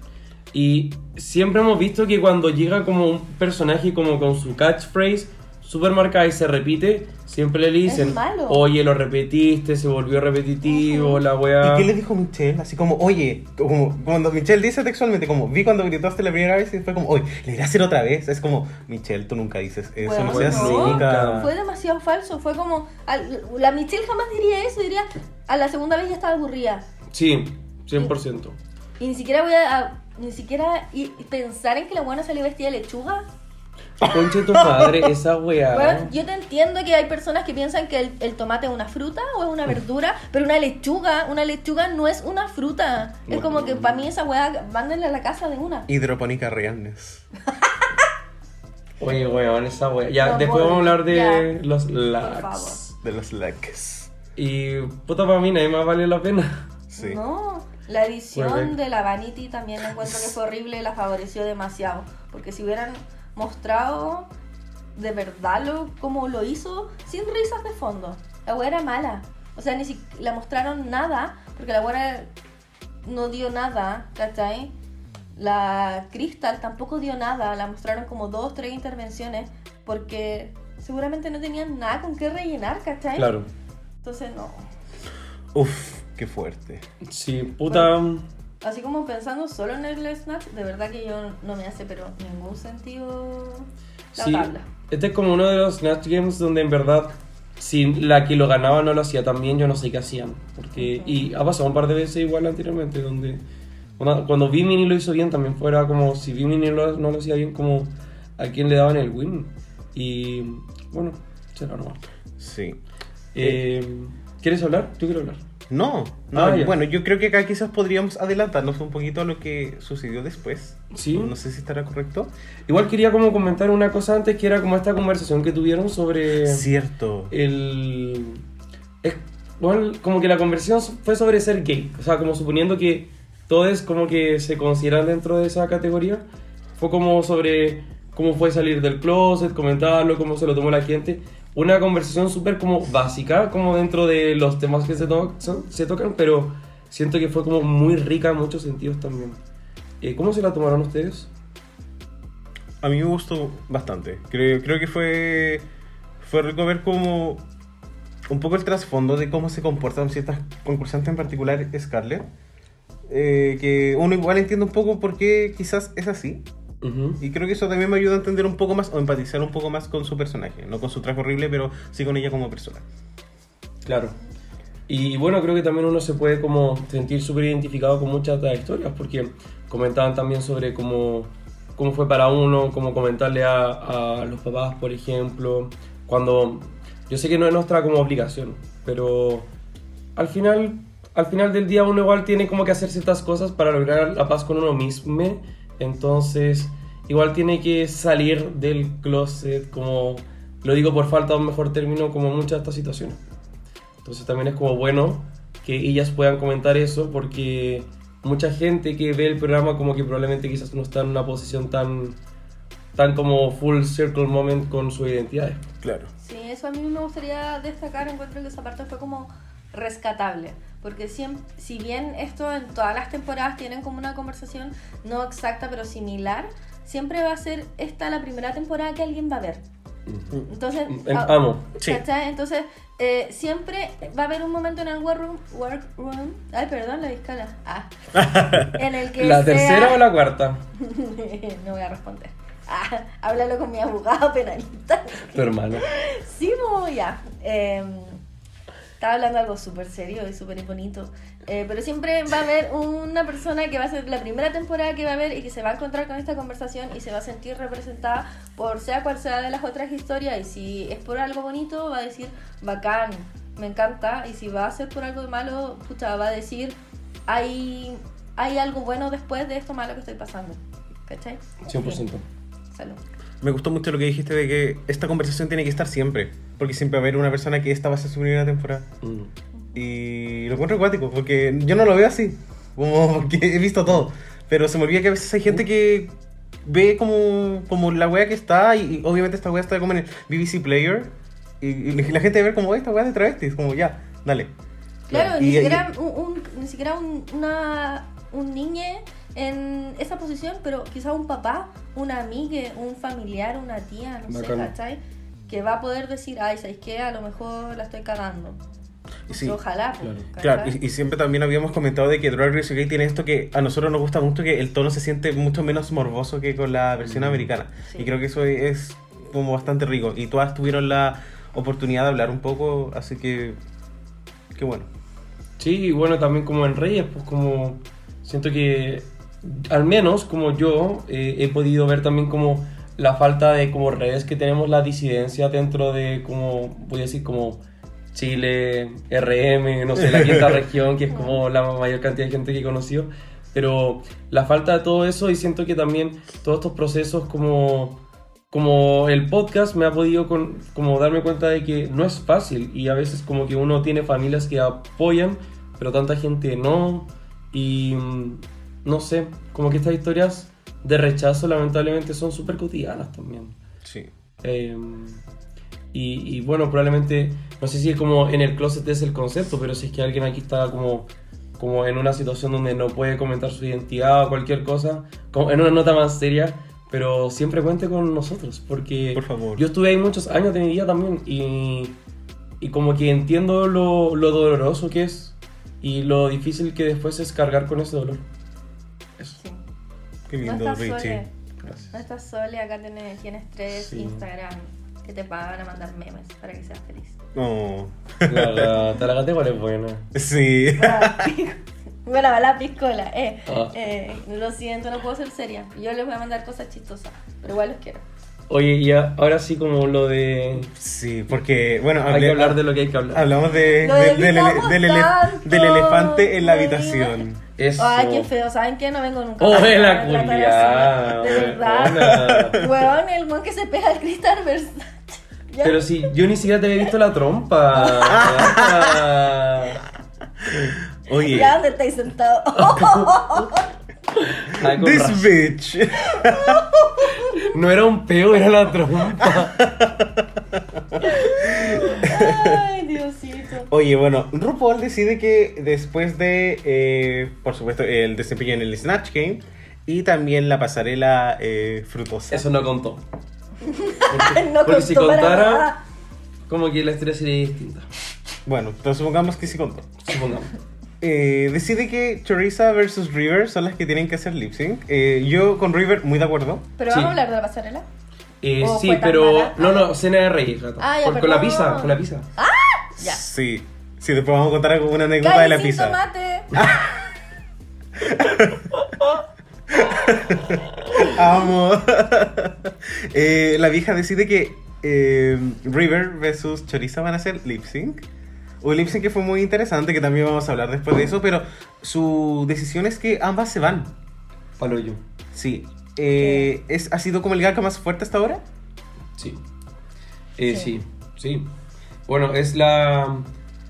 Y siempre hemos visto que cuando llega como un personaje como con su catchphrase super marcada y se repite, siempre le dicen, malo. oye, lo repetiste, se volvió repetitivo, Ujú. la ¿Y weá. qué le dijo Michelle? Así como, oye, como cuando Michelle dice textualmente, como, vi cuando gritaste la primera vez y fue como, oye, le iré a hacer otra vez. Es como, Michelle, tú nunca dices eso, Bueno, no seas no. cínica. Fue demasiado falso. Fue como. al- la Michelle jamás diría eso. Diría. A la segunda vez ya estaba aburrida. Sí, 100%. Y ni siquiera voy a, a- ni siquiera y- y pensar en que la buena salió vestida de lechuga. Conche tu madre, esa weá. Bueno, yo te entiendo que hay personas que piensan que el, el tomate es una fruta o es una verdura, pero una lechuga, una lechuga no es una fruta. Es como que para mí esa weá, mándenle a la casa de una. Hidropónica realness. Oye, weón, esa weá. Ya, No, después vamos a hablar de ya. los lags. De los likes. Y puta para mí, nadie más vale la pena. Sí. No, la edición de la Vanity también encuentro que fue horrible, la favoreció demasiado. Porque si hubieran mostrado de verdad lo, como lo hizo, sin risas de fondo, la weá era mala. O sea, ni siquiera la mostraron nada, porque la weá no dio nada, ¿cachai? La Crystal tampoco dio nada, la mostraron como dos, tres intervenciones, porque seguramente no tenían nada con qué rellenar, ¿cachai? Claro. Entonces, no. Uf, qué fuerte. Sí, puta. Así como pensando solo en el Snatch, de verdad que yo no me hace pero ningún sentido la Sí, tabla. este es como uno de los Snatch Games donde en verdad, si la que lo ganaba no lo hacía tan bien, yo no sé qué hacían. Porque, y ha pasado un par de veces igual anteriormente, donde cuando, cuando Vimini lo hizo bien, también fuera como si Vimini lo- no lo hacía bien, como a quien le daban el win. Y bueno, será nomás. Sí. Eh, ¿Quieres hablar? Yo quiero hablar. No, no, Ah, bueno, yo creo que acá quizás podríamos adelantarnos un poquito a lo que sucedió después. Sí. No sé si estará correcto. Igual quería como comentar una cosa antes, que era como esta conversación que tuvieron sobre... Cierto. el es, bueno, como que la conversión fue sobre ser gay, o sea, como suponiendo que todos como que se consideran dentro de esa categoría, fue como sobre cómo fue salir del closet, comentarlo, cómo se lo tomó la gente, una conversación súper como básica, como dentro de los temas que se, to- son- se tocan, pero siento que fue como muy rica en muchos sentidos también. Eh, ¿Cómo se la tomaron ustedes? A mí me gustó bastante. Creo, creo que fue, fue rico ver como un poco el trasfondo de cómo se comportan ciertas concursantes, en particular Scarlett. Eh, que uno igual entiende un poco por qué quizás es así. Ujú. Y creo que eso también me ayuda a entender un poco más o empatizar un poco más con su personaje. No con su traje horrible, pero sí con ella como persona. Claro. Y bueno, creo que también uno se puede como sentir súper identificado con muchas de las historias, porque comentaban también sobre cómo, cómo fue para uno, cómo comentarle a, a los papás, por ejemplo, cuando yo sé que no es nuestra como obligación, pero al final, al final del día uno igual tiene como que hacer ciertas cosas para lograr la paz con uno mismo, entonces igual tiene que salir del closet, como lo digo por falta de un mejor término, como muchas de estas situaciones. Entonces también es como bueno que ellas puedan comentar eso porque mucha gente que ve el programa como que probablemente quizás no está en una posición tan tan como full circle moment con su identidad. Claro. Sí, eso a mí me gustaría destacar, encuentro que esa parte fue como rescatable, porque siempre, si bien esto en todas las temporadas tienen como una conversación no exacta pero similar, siempre va a ser esta la primera temporada que alguien va a ver. Entonces, En- ah. Entonces, eh, siempre va a haber un momento en el workroom, workroom ay, perdón, la discala, ah, en el que ¿La sea- tercera o la cuarta? no voy a responder. Ah, háblalo con mi abogado penalista. Tu hermano. Sí, mo, ya. Eh, estaba hablando algo súper serio y súper bonito. Eh, pero siempre va a haber una persona que va a ser la primera temporada que va a ver y que se va a encontrar con esta conversación y se va a sentir representada por sea cual sea de las otras historias. Y si es por algo bonito, va a decir, bacán, me encanta. Y si va a ser por algo malo, pucha, va a decir, hay, hay algo bueno después de esto malo que estoy pasando. ¿Cachai? 100%. Salud. Me gustó mucho lo que dijiste de que esta conversación tiene que estar siempre. Porque siempre va a haber una persona que esta va a ser su primera temporada. Mm. Y lo encuentro acuático, porque yo no lo veo así. Como porque he visto todo. Pero se me olvida que a veces hay gente que ve como, como la wea que está. Y, y obviamente esta wea está como en el BBC Player. Y, y la gente ve como esta wea de travestis. Como ya, dale. Claro, Y- ni y- siquiera, un, un- ni siquiera un, una, un niñe en esa posición, pero quizá un papá, una amiga, un familiar, una tía, no sé, Bacán. ¿cachai? Que va a poder decir, ay, ¿sabes qué? A lo mejor la estoy cagando. Sí. Ojalá, pues, Claro. Claro, y, y siempre también habíamos comentado de que Drag Race UK tiene esto que a nosotros nos gusta mucho, que el tono se siente mucho menos morboso que con la versión Mm. americana. Sí. Y creo que eso es como bastante rico. Y todas tuvieron la oportunidad de hablar un poco, así que... Qué bueno. Sí, y bueno, también como en Reyes, pues como siento que al menos como yo eh, he podido ver también como la falta de como redes que tenemos la disidencia dentro de como, voy a decir como Chile, RM, no sé, la quinta región, que es como la mayor cantidad de gente que he conocido, pero la falta de todo eso y siento que también todos estos procesos como como el podcast me ha podido con- como darme cuenta de que no es fácil y a veces como que uno tiene familias que apoyan, pero tanta gente no. Y mm, no sé, como que estas historias de rechazo lamentablemente son súper cotidianas también. Sí. Eh, y, y bueno, probablemente, no sé si es como en el closet es el concepto, pero si es que alguien aquí está como, como en una situación donde no puede comentar su identidad o cualquier cosa, como en una nota más seria, pero siempre cuente con nosotros, porque Por favor. yo estuve ahí muchos años de mi vida también y, y como que entiendo lo, lo doloroso que es y lo difícil que después es cargar con ese dolor. Qué No lindo, estás Richie. sole, Gracias. no estás sole, acá tienes, tienes tres Sí. Instagram que te pagan a mandar memes para que seas feliz. Oh. La, la igual es buena. Sí. Bueno, va la piscola, eh. Ah. eh, Lo siento, no puedo ser seria. Yo les voy a mandar cosas chistosas, pero igual los quiero. Oye, y ahora sí como lo de... Sí, porque, bueno, Hay que hablar de lo que hay que hablar. hablamos de, de- del, ele- elefante en la habitación. Eso. Ay, qué feo, ¿saben qué? No vengo nunca. Oh, de la culiada, De verdad. Weón, el mon que se pega al cristal Versace. Pero si yo ni siquiera te había visto la trompa. Ah. Oye, Ya, ¿dónde estáis con this razón. bitch. No era un peo, era la trompa. Ay, Diosito. Oye, bueno, RuPaul decide que después de, eh, por supuesto, el desempeño en el Snatch Game y también la pasarela eh, frutosa. Eso no contó. No Porque si contó para contara- nada. Como que la historia sería distinta. Bueno, entonces supongamos que sí contó. Supongamos. Eh, decide que Teresa versus River son las que tienen que hacer lip sync. Eh, yo con River muy de acuerdo. Pero Sí. vamos a hablar de la pasarela. Eh, ¿O sí, fue tan pero. mala? No, no, cena de reyes, gato. Ah, ya, Con, con la perdón. pizza, con la pizza. Ya. Sí. Sí, después vamos a contar alguna anécdota de Cari la sin pizza. tomate. Amo. Eh, la vieja decide que eh, River versus Choriza van a hacer lip sync. Un lip sync que fue muy interesante, que también vamos a hablar después de eso, pero su decisión es que ambas se van. Palo yo. Sí. Eh, es, ¿Ha sido como el gag más fuerte hasta ahora? Sí. Eh, Sí. sí. sí. Bueno, es la,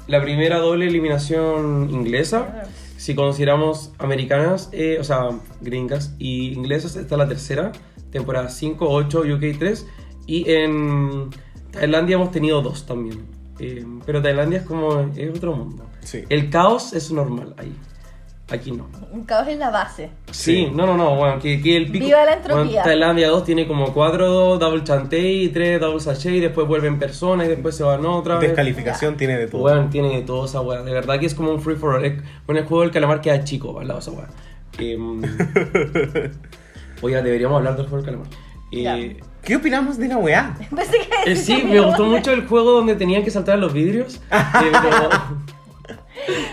la primera doble eliminación inglesa. Si consideramos americanas, eh, o sea, gringas y inglesas, esta es la tercera. Temporada 5, 8, UK 3. Y en Tailandia hemos tenido dos también. Eh, pero Tailandia es como, es otro mundo. Sí. El caos es normal ahí. Aquí no. Un caos es la base. Sí, Sí. no, no, no, bueno, que, que el pico. Viva la entropía. Bueno, Tailandia 2 tiene como 4 double chanté y 3 double sachet y después vuelven personas y después se van otra vez. Descalificación tiene de todo. Bueno, tiene de todo esa weá. De verdad que es como un free for all. Es- Bueno, el juego del calamar queda chico al lado de esa weá. Em, Oiga, deberíamos hablar del juego del calamar. Eh. ¿Qué opinamos de la weá? Eh, sí, me gustó mucho el juego donde tenían que saltar los vidrios. eh, pero-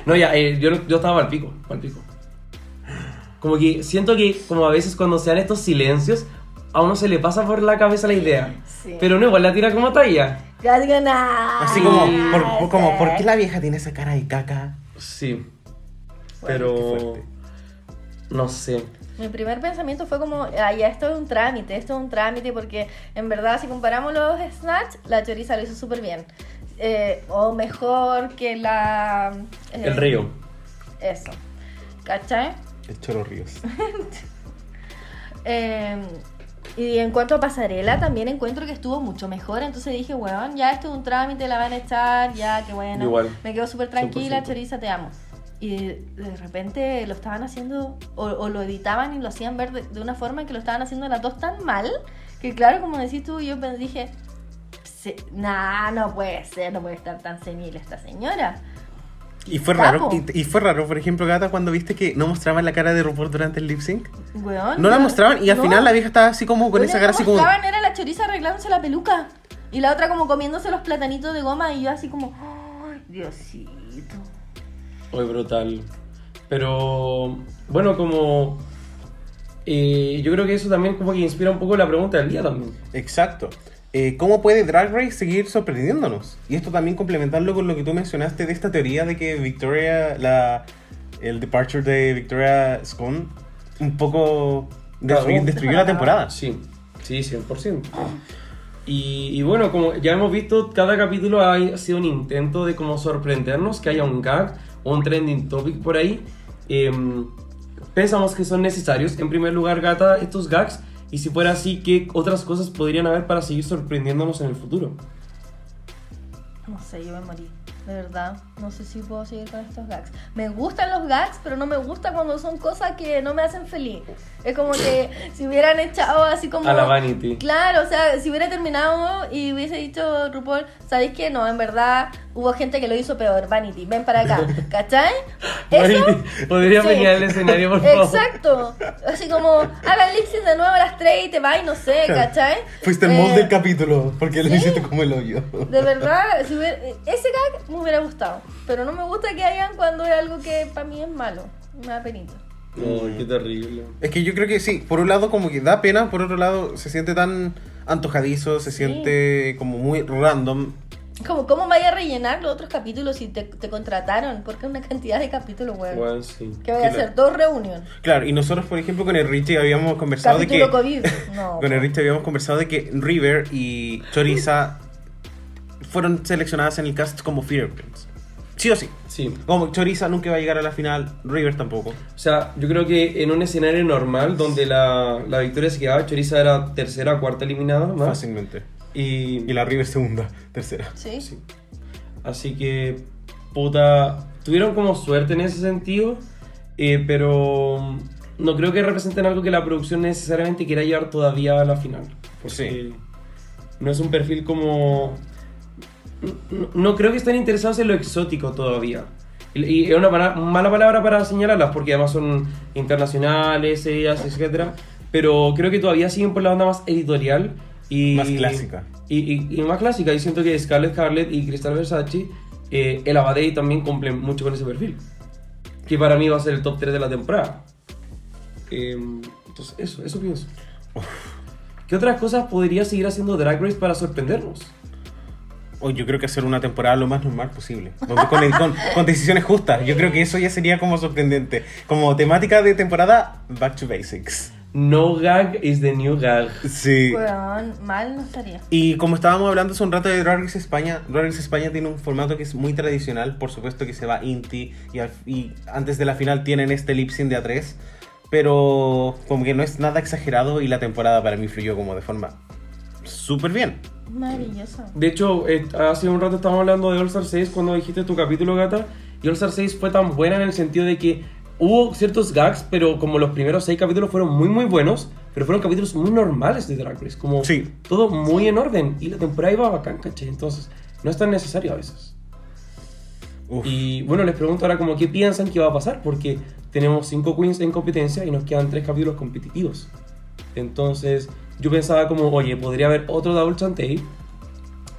No, ya, eh, yo, yo estaba al pico, al pico. Como que siento que, como a veces cuando se dan estos silencios, a uno se le pasa por la cabeza la idea. Sí. Pero no, igual la tira como talla. Así como, por, por- como, ¿por qué la vieja tiene esa cara de caca? Sí. Pero. fuerte. No sé. Mi primer pensamiento fue como, ah, ya esto es un trámite, esto es un trámite, porque en verdad si comparamos los Snatch, la choriza lo hizo súper bien. Eh, o mejor que la... eh, El río. Eso. ¿Cachai? El Choro Ríos. Eh, y en cuanto a pasarela, también encuentro que estuvo mucho mejor. Entonces dije, weón, ya esto es un trámite, la van a echar, ya, que bueno. Igual. Me quedo súper tranquila, 100%. Choriza, te amo. Y de, repente lo estaban haciendo, o, o lo editaban y lo hacían ver de, de una forma en que lo estaban haciendo las dos tan mal, que claro, como decís tú, yo dije, "Se- nah, no puede ser, no puede estar tan senil esta señora. Y fue raro, y, y fue raro, por ejemplo, Gata, cuando viste que no mostraban la cara de RuPaul durante el lip sync. Weón, No la mostraban y al no. final la vieja estaba así como con esa cara que así como... era la choriza arreglándose la peluca. Y la otra como comiéndose los platanitos de goma y yo así como, ay, Diosito. Muy brutal. Pero, bueno, como... eh, yo creo que eso también como que inspira un poco la pregunta del día también. Exacto. Eh, ¿Cómo puede Drag Race seguir sorprendiéndonos? Y esto también complementarlo con lo que tú mencionaste de esta teoría de que Victoria, la, el departure de Victoria Scone, un poco destruyó, destruyó la temporada. Sí, sí, 100%. Y, y bueno, como ya hemos visto, cada capítulo ha sido un intento de como sorprendernos, que haya un gag o un trending topic por ahí. Em, pensamos que son necesarios, en primer lugar, Gata, estos gags. Y si fuera así, ¿qué otras cosas podrían haber para seguir sorprendiéndonos en el futuro? No sé, yo me morí. De verdad, no sé si puedo seguir con estos gags. Me gustan los gags, pero no me gusta cuando son cosas que no me hacen feliz. Es como que si hubieran echado así como... A la Vanity. Claro, o sea, si hubiera terminado y hubiese dicho RuPaul, ¿sabéis qué? No, en verdad hubo gente que lo hizo peor. Vanity, ven para acá. ¿Cachai? Eso... Vanity, ¿Podría Sí. venir al escenario, por favor? Exacto. Así como, hagan lip sync de nuevo a las 3 y te vas y no sé, ¿cachai? Fuiste el Eh, mod del capítulo, porque lo sí. hiciste como el hoyo. De verdad, si hubiera- ese gag me hubiera gustado. Pero no me gusta que hayan cuando es algo que para mí es malo. Me da penita. Ay, qué terrible. Es que yo creo que sí, por un lado como que da pena, por otro lado se siente tan antojadizo, se siente como muy random. Como, ¿cómo vaya a rellenar los otros capítulos si te, te contrataron? Porque es una cantidad de capítulos, weón. Bueno, sí. ¿Qué voy a Claro. hacer? Dos reuniones. Claro, y nosotros por ejemplo con el Richie habíamos conversado de que... Capítulo COVID. No. Con el Richie habíamos conversado de que River y Choriza fueron seleccionadas en el cast como fingerprints. Sí o sí. Sí. Como Choriza nunca va a llegar a la final, River tampoco. O sea, yo creo que en un escenario normal donde la, la victoria se quedaba, Choriza era tercera o cuarta eliminada, ¿no? Fácilmente. Y, Y la River segunda, tercera. ¿Sí? Sí. Así que, puta, tuvieron como suerte en ese sentido, eh, pero no creo que representen algo que la producción necesariamente quiera llevar todavía a la final. Porque Sí. no es un perfil como... no- creo que estén interesados en lo exótico todavía. Y es una para- mala palabra para señalarlas, porque además son internacionales, ellas, etc. Pero creo que todavía siguen por la onda más editorial y... Más clásica. Y, y- y más clásica. Y siento que Scarlett Scarlett y Crystal Versace, eh, el Abadei también cumplen mucho con ese perfil. Que para mí va a ser el top 3 de la temporada. Eh, entonces, eso, eso pienso. ¿qué otras cosas podría seguir haciendo Drag Race para sorprendernos? O yo creo que hacer una temporada lo más normal posible. con, con- con decisiones justas. Yo creo que eso ya sería como sorprendente. Como temática de temporada, back to basics. No gag is the new gag. Sí. Weón, mal no estaría. Y como estábamos hablando hace un rato de Drag Race España, Drag Race España tiene un formato que es muy tradicional, por supuesto que se va Inti y, al- y antes de la final tienen este lip sync de A3, pero como que no es nada exagerado y la temporada para mí fluyó como de forma súper bien. Maravilloso. De hecho, eh, hace un rato estábamos hablando de All Star 6 cuando dijiste tu capítulo, gata. Y All Star 6 fue tan buena en el sentido de que hubo ciertos gags, pero como los primeros 6 capítulos fueron muy, muy buenos, pero fueron capítulos muy normales de Drag Race. Como Sí. todo muy en orden. Y la temporada iba bacán, ¿cachai? Entonces, no es tan necesario a veces. Uf. Y bueno, les pregunto ahora como qué piensan que va a pasar, porque tenemos 5 queens en competencia y nos quedan 3 capítulos competitivos. Entonces, yo pensaba como, oye, podría haber otro Double Chantey,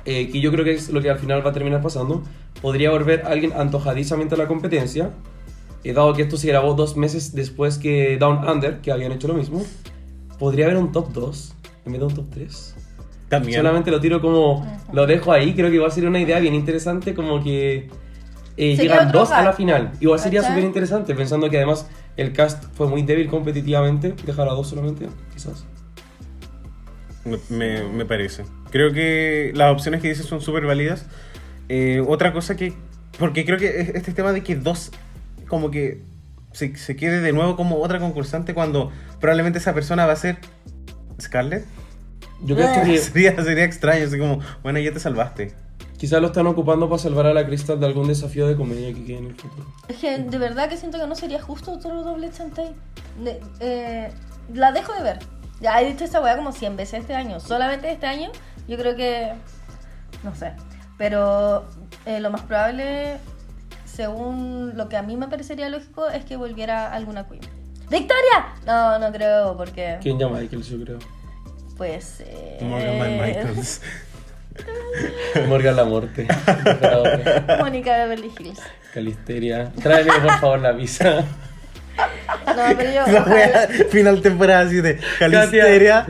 eh, que yo creo que es lo que al final va a terminar pasando. Podría volver alguien antojadizamente a la competencia, eh, dado que esto se grabó dos meses después que Down Under, que habían hecho lo mismo. Podría haber un top 2 en vez de un top 3. También. Solamente lo tiro como, lo dejo ahí, creo que igual sería una idea bien interesante, como que eh, llegan dos a la final. Igual sería súper interesante, pensando que además el cast fue muy débil competitivamente, dejar a dos solamente, quizás. Me, me- me parece. Creo que las opciones que dices son súper válidas. Eh, otra cosa que... Porque creo que es- este tema de que dos como que se, se quede de nuevo como otra concursante cuando probablemente esa persona va a ser Scarlett. Yo creo que Sería, sería extraño, así como, bueno, ya te salvaste. quizás lo están ocupando para salvar a la Crystal de algún desafío de comedia que quede en el futuro. Es que de verdad que siento que no sería justo otro doble chantey. De- eh, la dejo de ver. Ya he dicho esta weá como 100 veces este año. Solamente este año, yo creo que. No sé. Pero eh, lo más probable, según lo que a mí me parecería lógico, es que volviera alguna queen. ¡Victoria! No, no creo, porque. ¿Quién llama Michael, yo creo? Pues. eh, Morgan Michaels. Morgan la muerte. Mónica Beverly Hills. Calisteria. Tráeme por favor la pizza. No, pero yo. La ojalá- wea, final temporada así de Calisteria.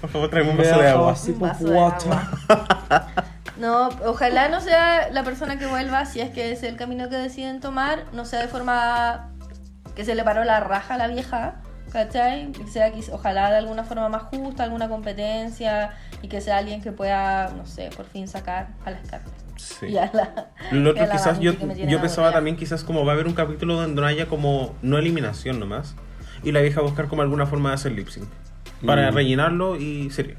Por favor, tráeme un vaso de agua. así Un por vaso de guata. agua. No, ojalá no sea la persona que vuelva, si es que es el camino que deciden tomar, no sea de forma que se le paró la raja a la vieja, ¿cachai? Que sea que ojalá de alguna forma más justa, alguna competencia y que sea alguien que pueda, no sé, por fin sacar a la Scarlett. Sí. Y a la, Lo otro a la quizás yo, yo pensaba también quizás como va a haber un capítulo donde no haya como no eliminación nomás y la vieja buscar como alguna forma de hacer lip sync para Mm. rellenarlo y sería.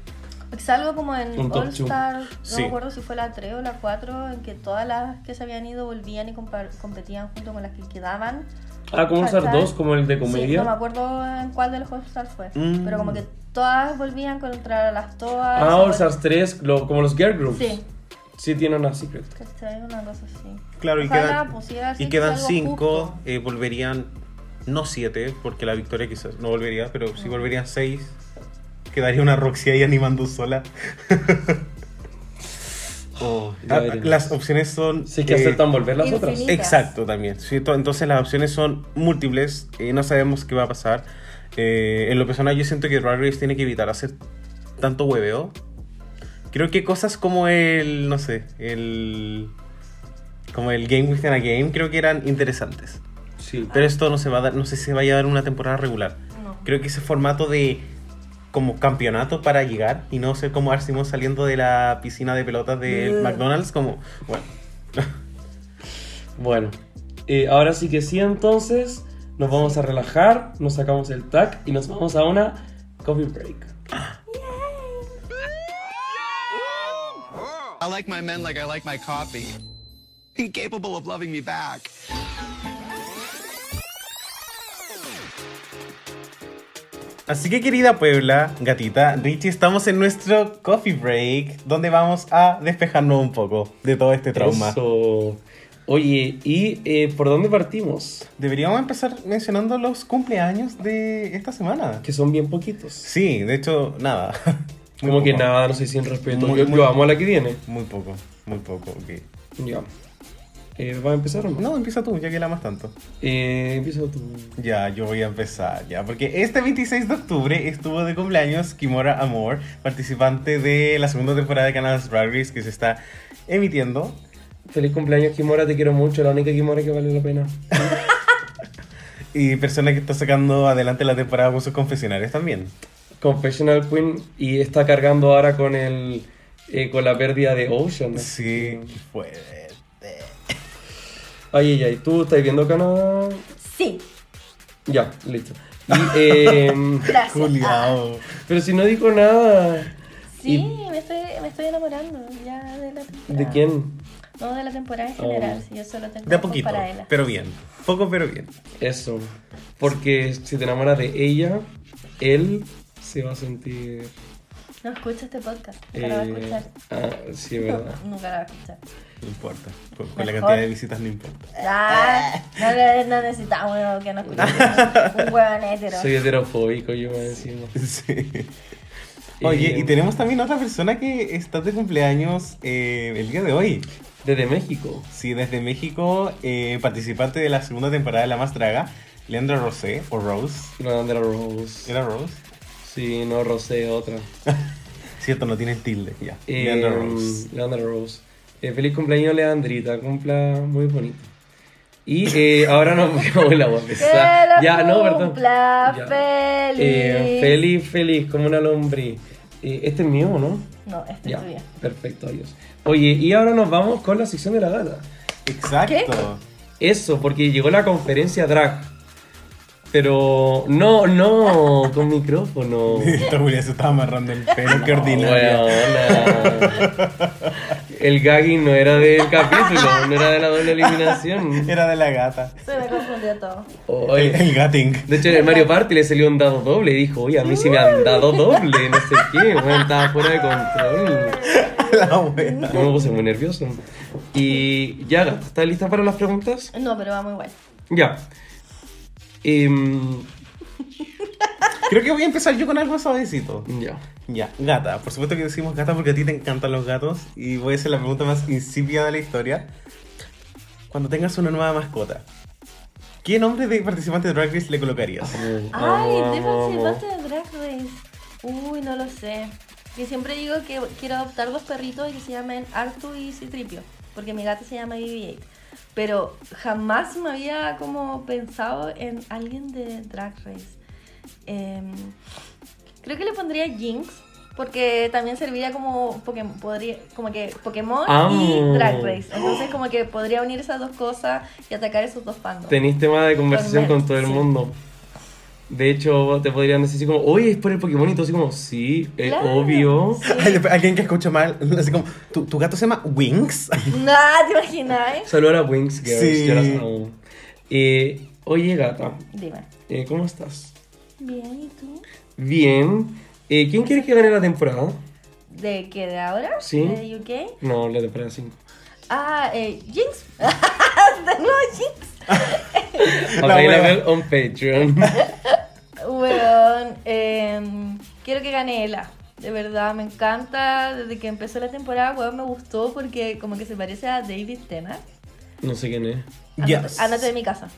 Es algo como en Un All. Star, no Sí. me acuerdo si fue la 3 o la 4, en que todas las que se habían ido volvían y competían junto con las que quedaban. Ah, como usar ¿Cachai? dos, como el de Sí, no me comedia. acuerdo en cuál de los All Stars fue. Mm. Pero como que todas volvían contra las todas. Ah, All Stars 3, lo- como los girl groups. Sí, Sí, tiene una secret. ¿cachai? Una cosa así. Claro, y quedan, y que quedan cinco, eh, volverían no siete, porque la victoria quizás no volvería, pero sí volverían seis. Quedaría una Roxy ahí animando sola. Oh, las opciones son. Sí, que eh, aceptan volver las otras. infinitas. Exacto, también. Sí, to- entonces las opciones son múltiples, eh, no sabemos qué va a pasar. Eh, en lo personal yo siento que Drag Race tiene que evitar hacer tanto hueveo. Creo que cosas como el, no sé, el... Como el Game Within a Game creo que eran interesantes. Sí. Pero esto no se va a dar, no sé si se vaya a dar una temporada regular. No. Creo que ese formato de como campeonato para llegar y no ser como Arsimon saliendo de la piscina de pelotas de Ugh. McDonald's, como, bueno, Bueno, eh, ahora sí que sí, entonces nos vamos a relajar, nos sacamos el tag y nos vamos a una coffee break. I like my men like I like my coffee. Incapable of loving me back. Así que querida Puebla, gatita, Richie, estamos en nuestro coffee break, donde vamos a despejarnos un poco de todo este trauma. Eso. Oye, ¿y eh, por dónde partimos? Deberíamos empezar mencionando los cumpleaños de esta semana. Que son bien poquitos. Sí, de hecho, nada. Muy Como que poco. nada, no sé, sin respeto. Muy- yo, muy- yo amo a la que viene. Muy poco, muy poco, ok. Ya. Eh, ¿Vas a empezar o no? No, empieza tú, ya que la amas tanto. Eh, empieza tú. Ya, yo voy a empezar, ya, porque este 26 de octubre estuvo de cumpleaños Kimora Amor, participante de la segunda temporada de Canal Drag Race que se está emitiendo. Feliz cumpleaños, Kimora, te quiero mucho, la única Kimora que vale la pena. Y persona que está sacando adelante la temporada con sus confesionarios también. Confessional Queen y está cargando ahora con el eh, con la pérdida de Ocean. Sí, fuerte. Ay, ay, ay, ¿tú estás viendo Canadá? Sí, Ya, listo. Y, eh, gracias. Juliao. pero si no dijo nada. Sí, me estoy, me estoy enamorando ya de la temporada. ¿De quién? No, de la temporada en general. Oh. Si yo solo tengo De a poquito, para ella. pero bien. Poco, pero bien. Eso. Porque si te enamoras de ella, él se va a sentir. No escucha este podcast. Nunca lo va a eh, escuchar. ah, sí, es verdad. Nunca lo va a escuchar. No importa. Con, con la cantidad de visitas no importa. Ah, no, le- no necesitamos uno que no escuche. Un huevón hétero. Soy heterofóbico yo más encima. Sí. Oye, Eh, y tenemos también otra persona que está de cumpleaños eh, el día de hoy. Desde México. Sí, desde México, eh, participante de la segunda temporada de La Más Draga, Leandra Rosé, o Rose. No, la Rose. ¿Era Rose? Sí, no, Rosé, otra. Cierto, no tiene tilde, ya. Eh, Leandra Rose. Leandra Rose. Eh, feliz cumpleaños, Leandrita. Cumpla muy bonito. Y eh, ahora nos vemos la voz la no, perdón. cumpla Ya. feliz. Eh, feliz, feliz, como una lombriz. Eh, este es mío, ¿no? No, este Ya, es tuyo. perfecto, adiós. Oye, y ahora nos vamos con la sección de la gata. Exacto. Eso, porque llegó la conferencia drag. Pero no, no, con micrófono. Esta Julia se estaba amarrando el pelo, qué ordinario. Weona. El gagging no era del capítulo, no era de la doble eliminación. Era de la gata. Se me confundió todo. El, Oye, el gating. de hecho, en el Mario Party le salió un dado doble y dijo, oye, a mí sí me han dado doble, no sé qué, bueno, estaba fuera de control. La buena. Yo me puse muy nervioso. Y ya, ¿estás lista para las preguntas? No, pero vamos igual. Ya. Em, Creo que voy a empezar yo con algo suavecito. ya. Ya, gata. Por supuesto que decimos gata porque a ti te encantan los gatos. Y voy a hacer la pregunta más insípida de la historia. Cuando tengas una nueva mascota, ¿qué nombre de participante de Drag Race le colocarías? Ay, Vamos, de vamos. participaste de Drag Race. Uy, no lo sé. Yo siempre digo que quiero adoptar dos perritos y que se llamen Artu y Citripio. Porque mi gata se llama BB-8. Pero jamás me había como pensado en alguien de Drag Race. Em, creo que le pondría Jinx. Porque también serviría como Pokémon, podría, como que Pokémon y Drag Race. Entonces como que podría unir esas dos cosas y atacar esos dos fandoms. Tenís tema de conversación Con con todo el sí. mundo. De hecho, te podrían decir así como, oye, es por el Pokémon y tú así como, sí, es Claro. obvio. Sí. Ay, después Alguien que escucha mal, así como, ¿tu, tu gato se llama Wings? Nah, ¿te imaginas? Saludos a Wings Girls, Sí. yo las amo. Eh, oye, gata, Dime. eh, ¿cómo estás? Bien, ¿y tú? Bien. Eh, ¿Quién quiere que gane la temporada? ¿De qué? ¿De ahora? Sí. ¿De UK? No, la temporada 5. Ah, eh, Jinx. de nuevo Jinx. La Available on Patreon. Em, quiero que gane Ella. De verdad, me encanta. Desde que empezó la temporada, weón, me gustó porque como que se parece a David Tennant. No sé quién es. Ándate, Yes. ándate de mi casa.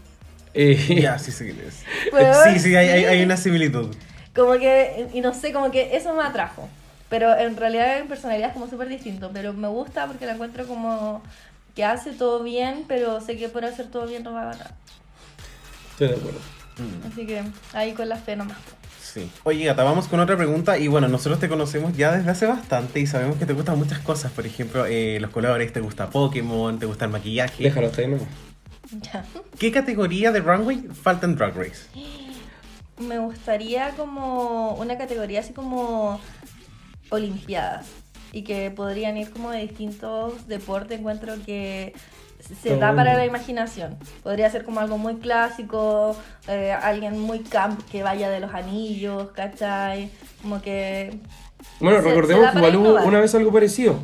Eh, Ya, sí, sí, que es. Weón, Sí, sí, hay, hay, hay una similitud. Como que, y no sé, como que eso me atrajo. Pero en realidad en personalidad es como súper distinto. Pero me gusta porque la encuentro como que hace todo bien, pero sé que por hacer todo bien no va a ganar. Estoy de acuerdo. Así que ahí con la fe nomás. Sí. Oye, Gata, vamos con otra pregunta. Y bueno, nosotros te conocemos ya desde hace bastante y sabemos que te gustan muchas cosas. Por ejemplo, eh, los colores, te gusta Pokémon, te gusta el maquillaje. Déjalo hasta ahí. Ya. ¿Qué categoría de runway falta en Drag Race? Me gustaría como una categoría así como olimpiadas y que podrían ir como de distintos deportes. Encuentro que se da para la imaginación. Podría ser como algo muy clásico, eh, alguien muy camp que vaya de los anillos, ¿cachai? Como que... Bueno, Se- recordemos que igual hubo una vez algo parecido.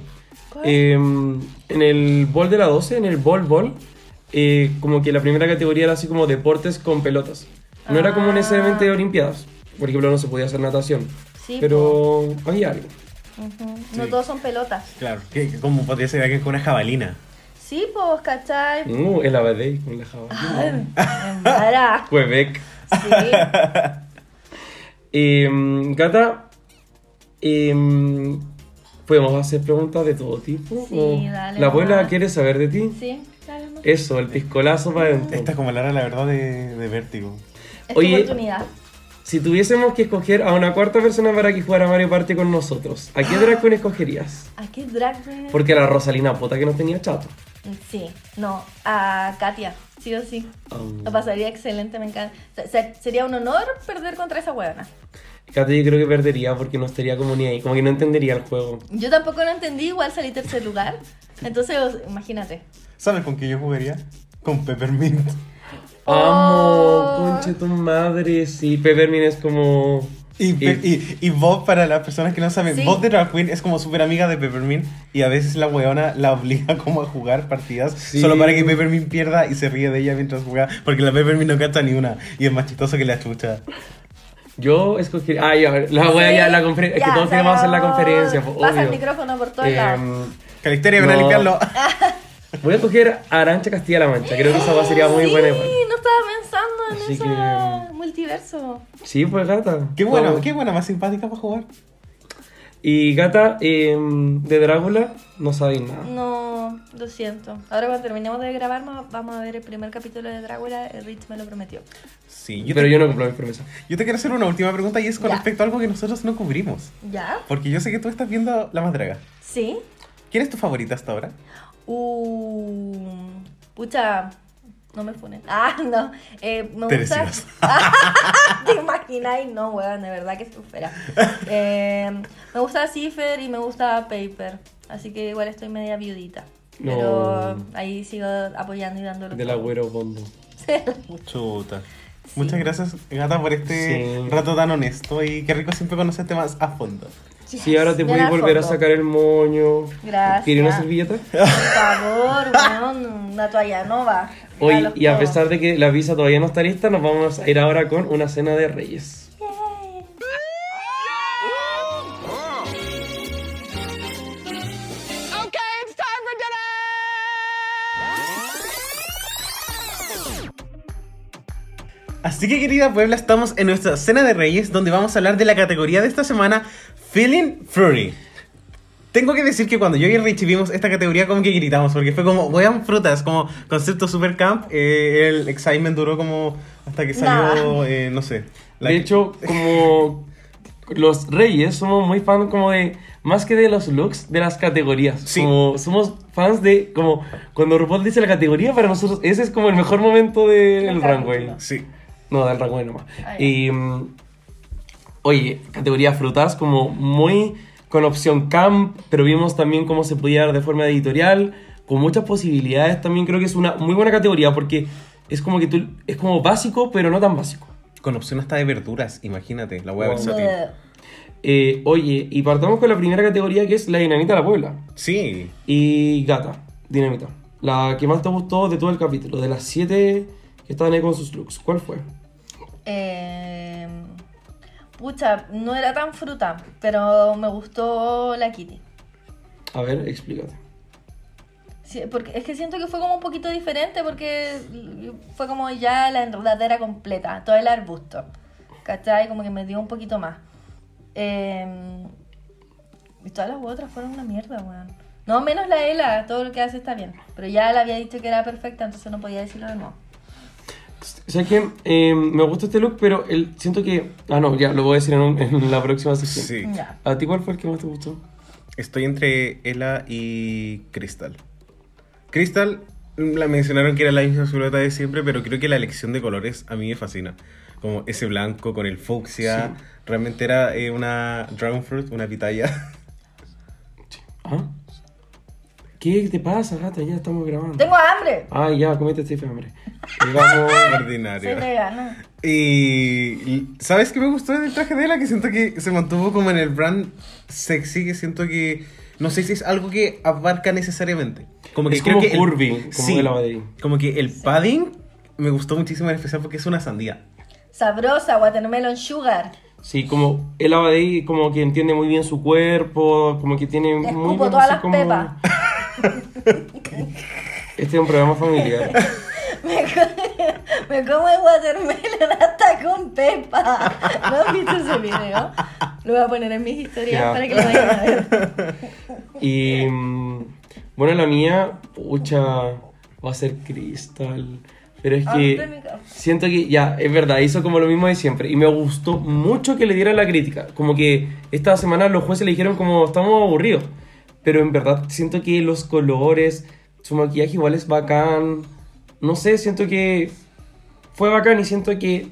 Eh, en el bol de la 12, en el bol bol, eh, como que la primera categoría era así como deportes con pelotas. No era como Ah. necesariamente de olimpiadas. Por ejemplo, no se podía hacer natación. Sí, pero había algo. Ujú. No Sí. todos son pelotas. Claro, que, que como podría ser alguien con una jabalina. Sí, pues, ¿cachai? Uh, el abadey con la java. Quebec. Sí. Em, Gata, em, podemos hacer preguntas de todo tipo. Sí, O dale, La abuela quiere saber de ti. Sí, claro. no. Eso, el piscolazo para adentro. Esta es como la hora, la verdad, de, de vértigo. Es Oye. oportunidad. Si tuviésemos que escoger a una cuarta persona para que jugara Mario Party con nosotros, ¿a qué drag queen escogerías? ¿A qué drag queen? Porque a la Rosalina Pota que nos tenía chato. Sí, no, a Katia, sí o sí. Um, Lo pasaría excelente, me encanta. Se- se- sería un honor perder contra esa huevona. Katy yo creo que perdería porque no estaría como ni ahí, como que no entendería el juego. Yo tampoco lo entendí, igual salí tercer lugar. Entonces, os- imagínate. ¿Sabes con qué yo jugaría? Con Peppermint. Oh. Amo, conche tu madre, sí, Peppermint es como... Y, y, y Bob, para las personas que no saben, Sí. Bob de Drag Queen es como súper amiga de Peppermint y a veces la weona la obliga como a jugar partidas Sí. solo para que Peppermint pierda y se ríe de ella mientras juega porque la Peppermint no cacha ni una y es más chistoso que la chucha. Yo escogería... Ah, ya, la voy a ir a la conferencia. Es que Ya, todos queremos hacer la conferencia, Pasa el micrófono por todos lados. Em, Calisteria, ven a limpiarlo. voy a escoger a Arancha Castilla-La Mancha. Creo que esa va- sería muy sí, buena. no estaba pensando en Así ese que- multiverso. Sí, pues gata. Qué buena, Vamos. qué buena, más simpática para jugar. Y gata, em, de Drácula, no sabéis nada. No, lo siento. Ahora cuando terminemos de grabar vamos a ver el primer capítulo de Drácula. El Rich me lo prometió. Sí, yo Pero te, yo no cumplo mis promesas. yo te quiero hacer una última pregunta y es con Ya. respecto a algo que nosotros no cubrimos. ¿Ya? Porque yo sé que tú estás viendo La Más Draga. ¿Sí? ¿Quién es tu favorita hasta ahora? Uh, pucha, no me ponen. Ah, no. Eh, me gusta. ¿Te imagináis? No, weón, de verdad que estoy fuera. Eh, me gusta Cipher y me gusta Paper. Así que igual estoy media viudita. No. Pero ahí sigo apoyando y dándolo. Del agüero bondo. Chuta. Muchas gracias, Gata, por este Sí. rato tan honesto y qué rico siempre conocerte más a fondo. Sí, ahora te puedes a volver a sacar el moño. Gracias. ¿Quieres una servilleta? Por favor, weón, una toalla nova. Hoy, y a pesar de que la visa todavía no está lista, nos vamos a ir ahora con una cena de reyes. Okay, it's time for dinner! Así que querida Puebla, estamos en nuestra cena de reyes donde vamos a hablar de la categoría de esta semana, Feeling Fruity. Tengo que decir que cuando yo y Richie vimos esta categoría como que gritamos, porque fue como, vean frutas, como concepto super camp, eh, el excitement duró como hasta que salió, Nah. eh, no sé. la- De hecho, como los reyes, somos muy fans como de, más que de los looks, de las categorías. Sí. Como somos fans de, como, cuando RuPaul dice la categoría, para nosotros ese es como el mejor momento del runway. capítulo. Sí. No, del runway nomás. Ya. y, mm, oye, categoría frutas, como muy con opción camp, pero vimos también cómo se podía dar de forma editorial, con muchas posibilidades. También creo que es una muy buena categoría porque es como que tú, es como básico, pero no tan básico. Con opción hasta de verduras, imagínate, la hueá Wow. versátil. Eh, oye, y partamos con la primera categoría que es la dinamita de la Puebla. Sí. Y gata, dinamita. La que más te gustó de todo el capítulo, de las siete que estaban ahí con sus looks. ¿Cuál fue? Eh, pucha, no era tan fruta, pero me gustó la Kitty. A ver, explícate. Sí, porque es que siento que fue como un poquito diferente porque fue como ya la enredadera completa, todo el arbusto. ¿Cachai? Como que me dio un poquito más. Eh, y todas las otras fueron una mierda, weón. No, menos la Ela, todo lo que hace está bien. Pero ya le había dicho que era perfecta, entonces no podía decirlo de nuevo. ¿Sabes qué? Eh, me gusta este look, pero el, siento que... Ah, no, ya, lo voy a decir en, un- en la próxima sección. Sí. Ya. ¿A ti cuál fue el que más te gustó? Estoy entre Ella y Crystal. Crystal, mm, la mencionaron que era la misma silueta de siempre, pero creo que la elección de colores a mí me fascina. Como ese blanco con el fucsia. Realmente era eh, una dragon fruit, una pitaya. ¿Ah? ¿Qué te pasa, gata? Ya estamos grabando. ¡Tengo hambre! Ah, ya, comete este hambre. Vamos... Ordinario. vegana. Y, y ¿sabes qué me gustó del traje de Ella? Que siento que se mantuvo como en el brand sexy, que siento que no sé si es algo que abarca necesariamente. Como que Es creo como que el- curvy, como sí, Baderí. como que el padding me gustó muchísimo en especial porque es una sandía. Sabrosa, watermelon sugar. Sí, como el Abadei como que entiende muy bien su cuerpo, como que tiene Le muy bien todas así las como... pepas. Este es un programa familiar. Me, co- me como el watermelon hasta con pepa. ¿No has visto ese video? Lo voy a poner en mis historias Ya. para que lo vayan a ver. Y mm, bueno, la mía, pucha, va a ser Crystal. Pero es Ah, que siento que ya, es verdad, hizo como lo mismo de siempre. Y me gustó mucho que le diera la crítica. Como que esta semana los jueces le dijeron como estamos aburridos. Pero en verdad siento que los colores, su maquillaje igual es bacán. No sé, siento que fue bacán y siento que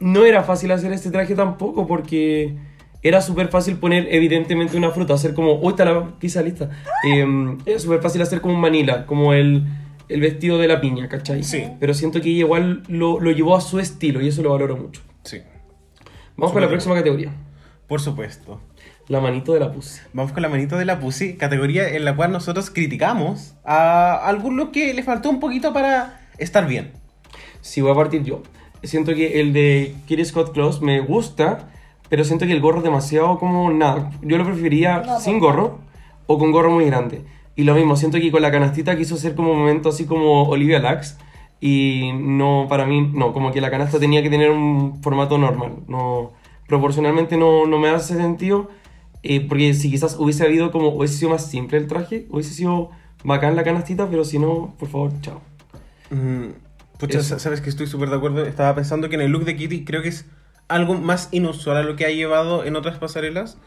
no era fácil hacer este traje tampoco porque era súper fácil poner evidentemente una fruta, hacer como, uy, está la pizza lista. Eh, era súper fácil hacer como un manila, como el, el vestido de la piña, ¿cachai? Sí. Pero siento que igual lo, lo llevó a su estilo y eso lo valoro mucho. Sí, Vamos con la próxima categoría. por supuesto. La manito de la pussy. Vamos con la manito de la Pussy, categoría en la cual nosotros criticamos a algún look que le faltó un poquito para estar bien. Sí, voy a partir yo. Siento que el de Kitty Scott Close me gusta, pero siento que el gorro es demasiado como nada. Yo lo preferiría No, sin gorro o con gorro muy grande. Y lo mismo, siento que con la canastita quiso ser como un momento así como Olivia Lax. Y no, para mí, no, como que la canasta tenía que tener un formato normal. No, proporcionalmente no, no me hace sentido. Eh, porque si quizás hubiese habido como, hubiese sido más simple el traje, hubiese sido bacán la canastita, pero si no, por favor, chao. Mm, pucha, Eso. sabes que estoy súper de acuerdo. Estaba pensando que en el look de Kitty creo que es algo más inusual a lo que ha llevado en otras pasarelas.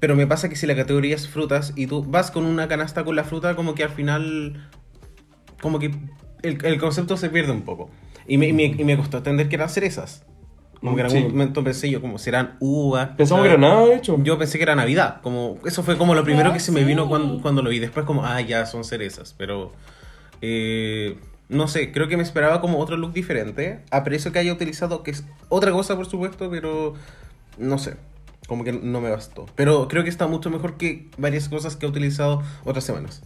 Pero me pasa que si la categoría es frutas y tú vas con una canasta con la fruta, como que al final. Como que el, el concepto se pierde un poco. Y me, y me- y me costó entender que eran cerezas. Como que en Sí. algún momento pensé yo, como serán uvas. Pensamos que era nada, de hecho. Yo pensé que era Navidad, como eso fue como lo primero Ah, que se me vino cuando, cuando lo vi. Después como, ah, ya son cerezas, pero eh, no sé, creo que me esperaba como otro look diferente. Aprecio que haya utilizado, que es otra cosa por supuesto, pero no sé, como que no me bastó. Pero creo que está mucho mejor que varias cosas que ha utilizado otras semanas.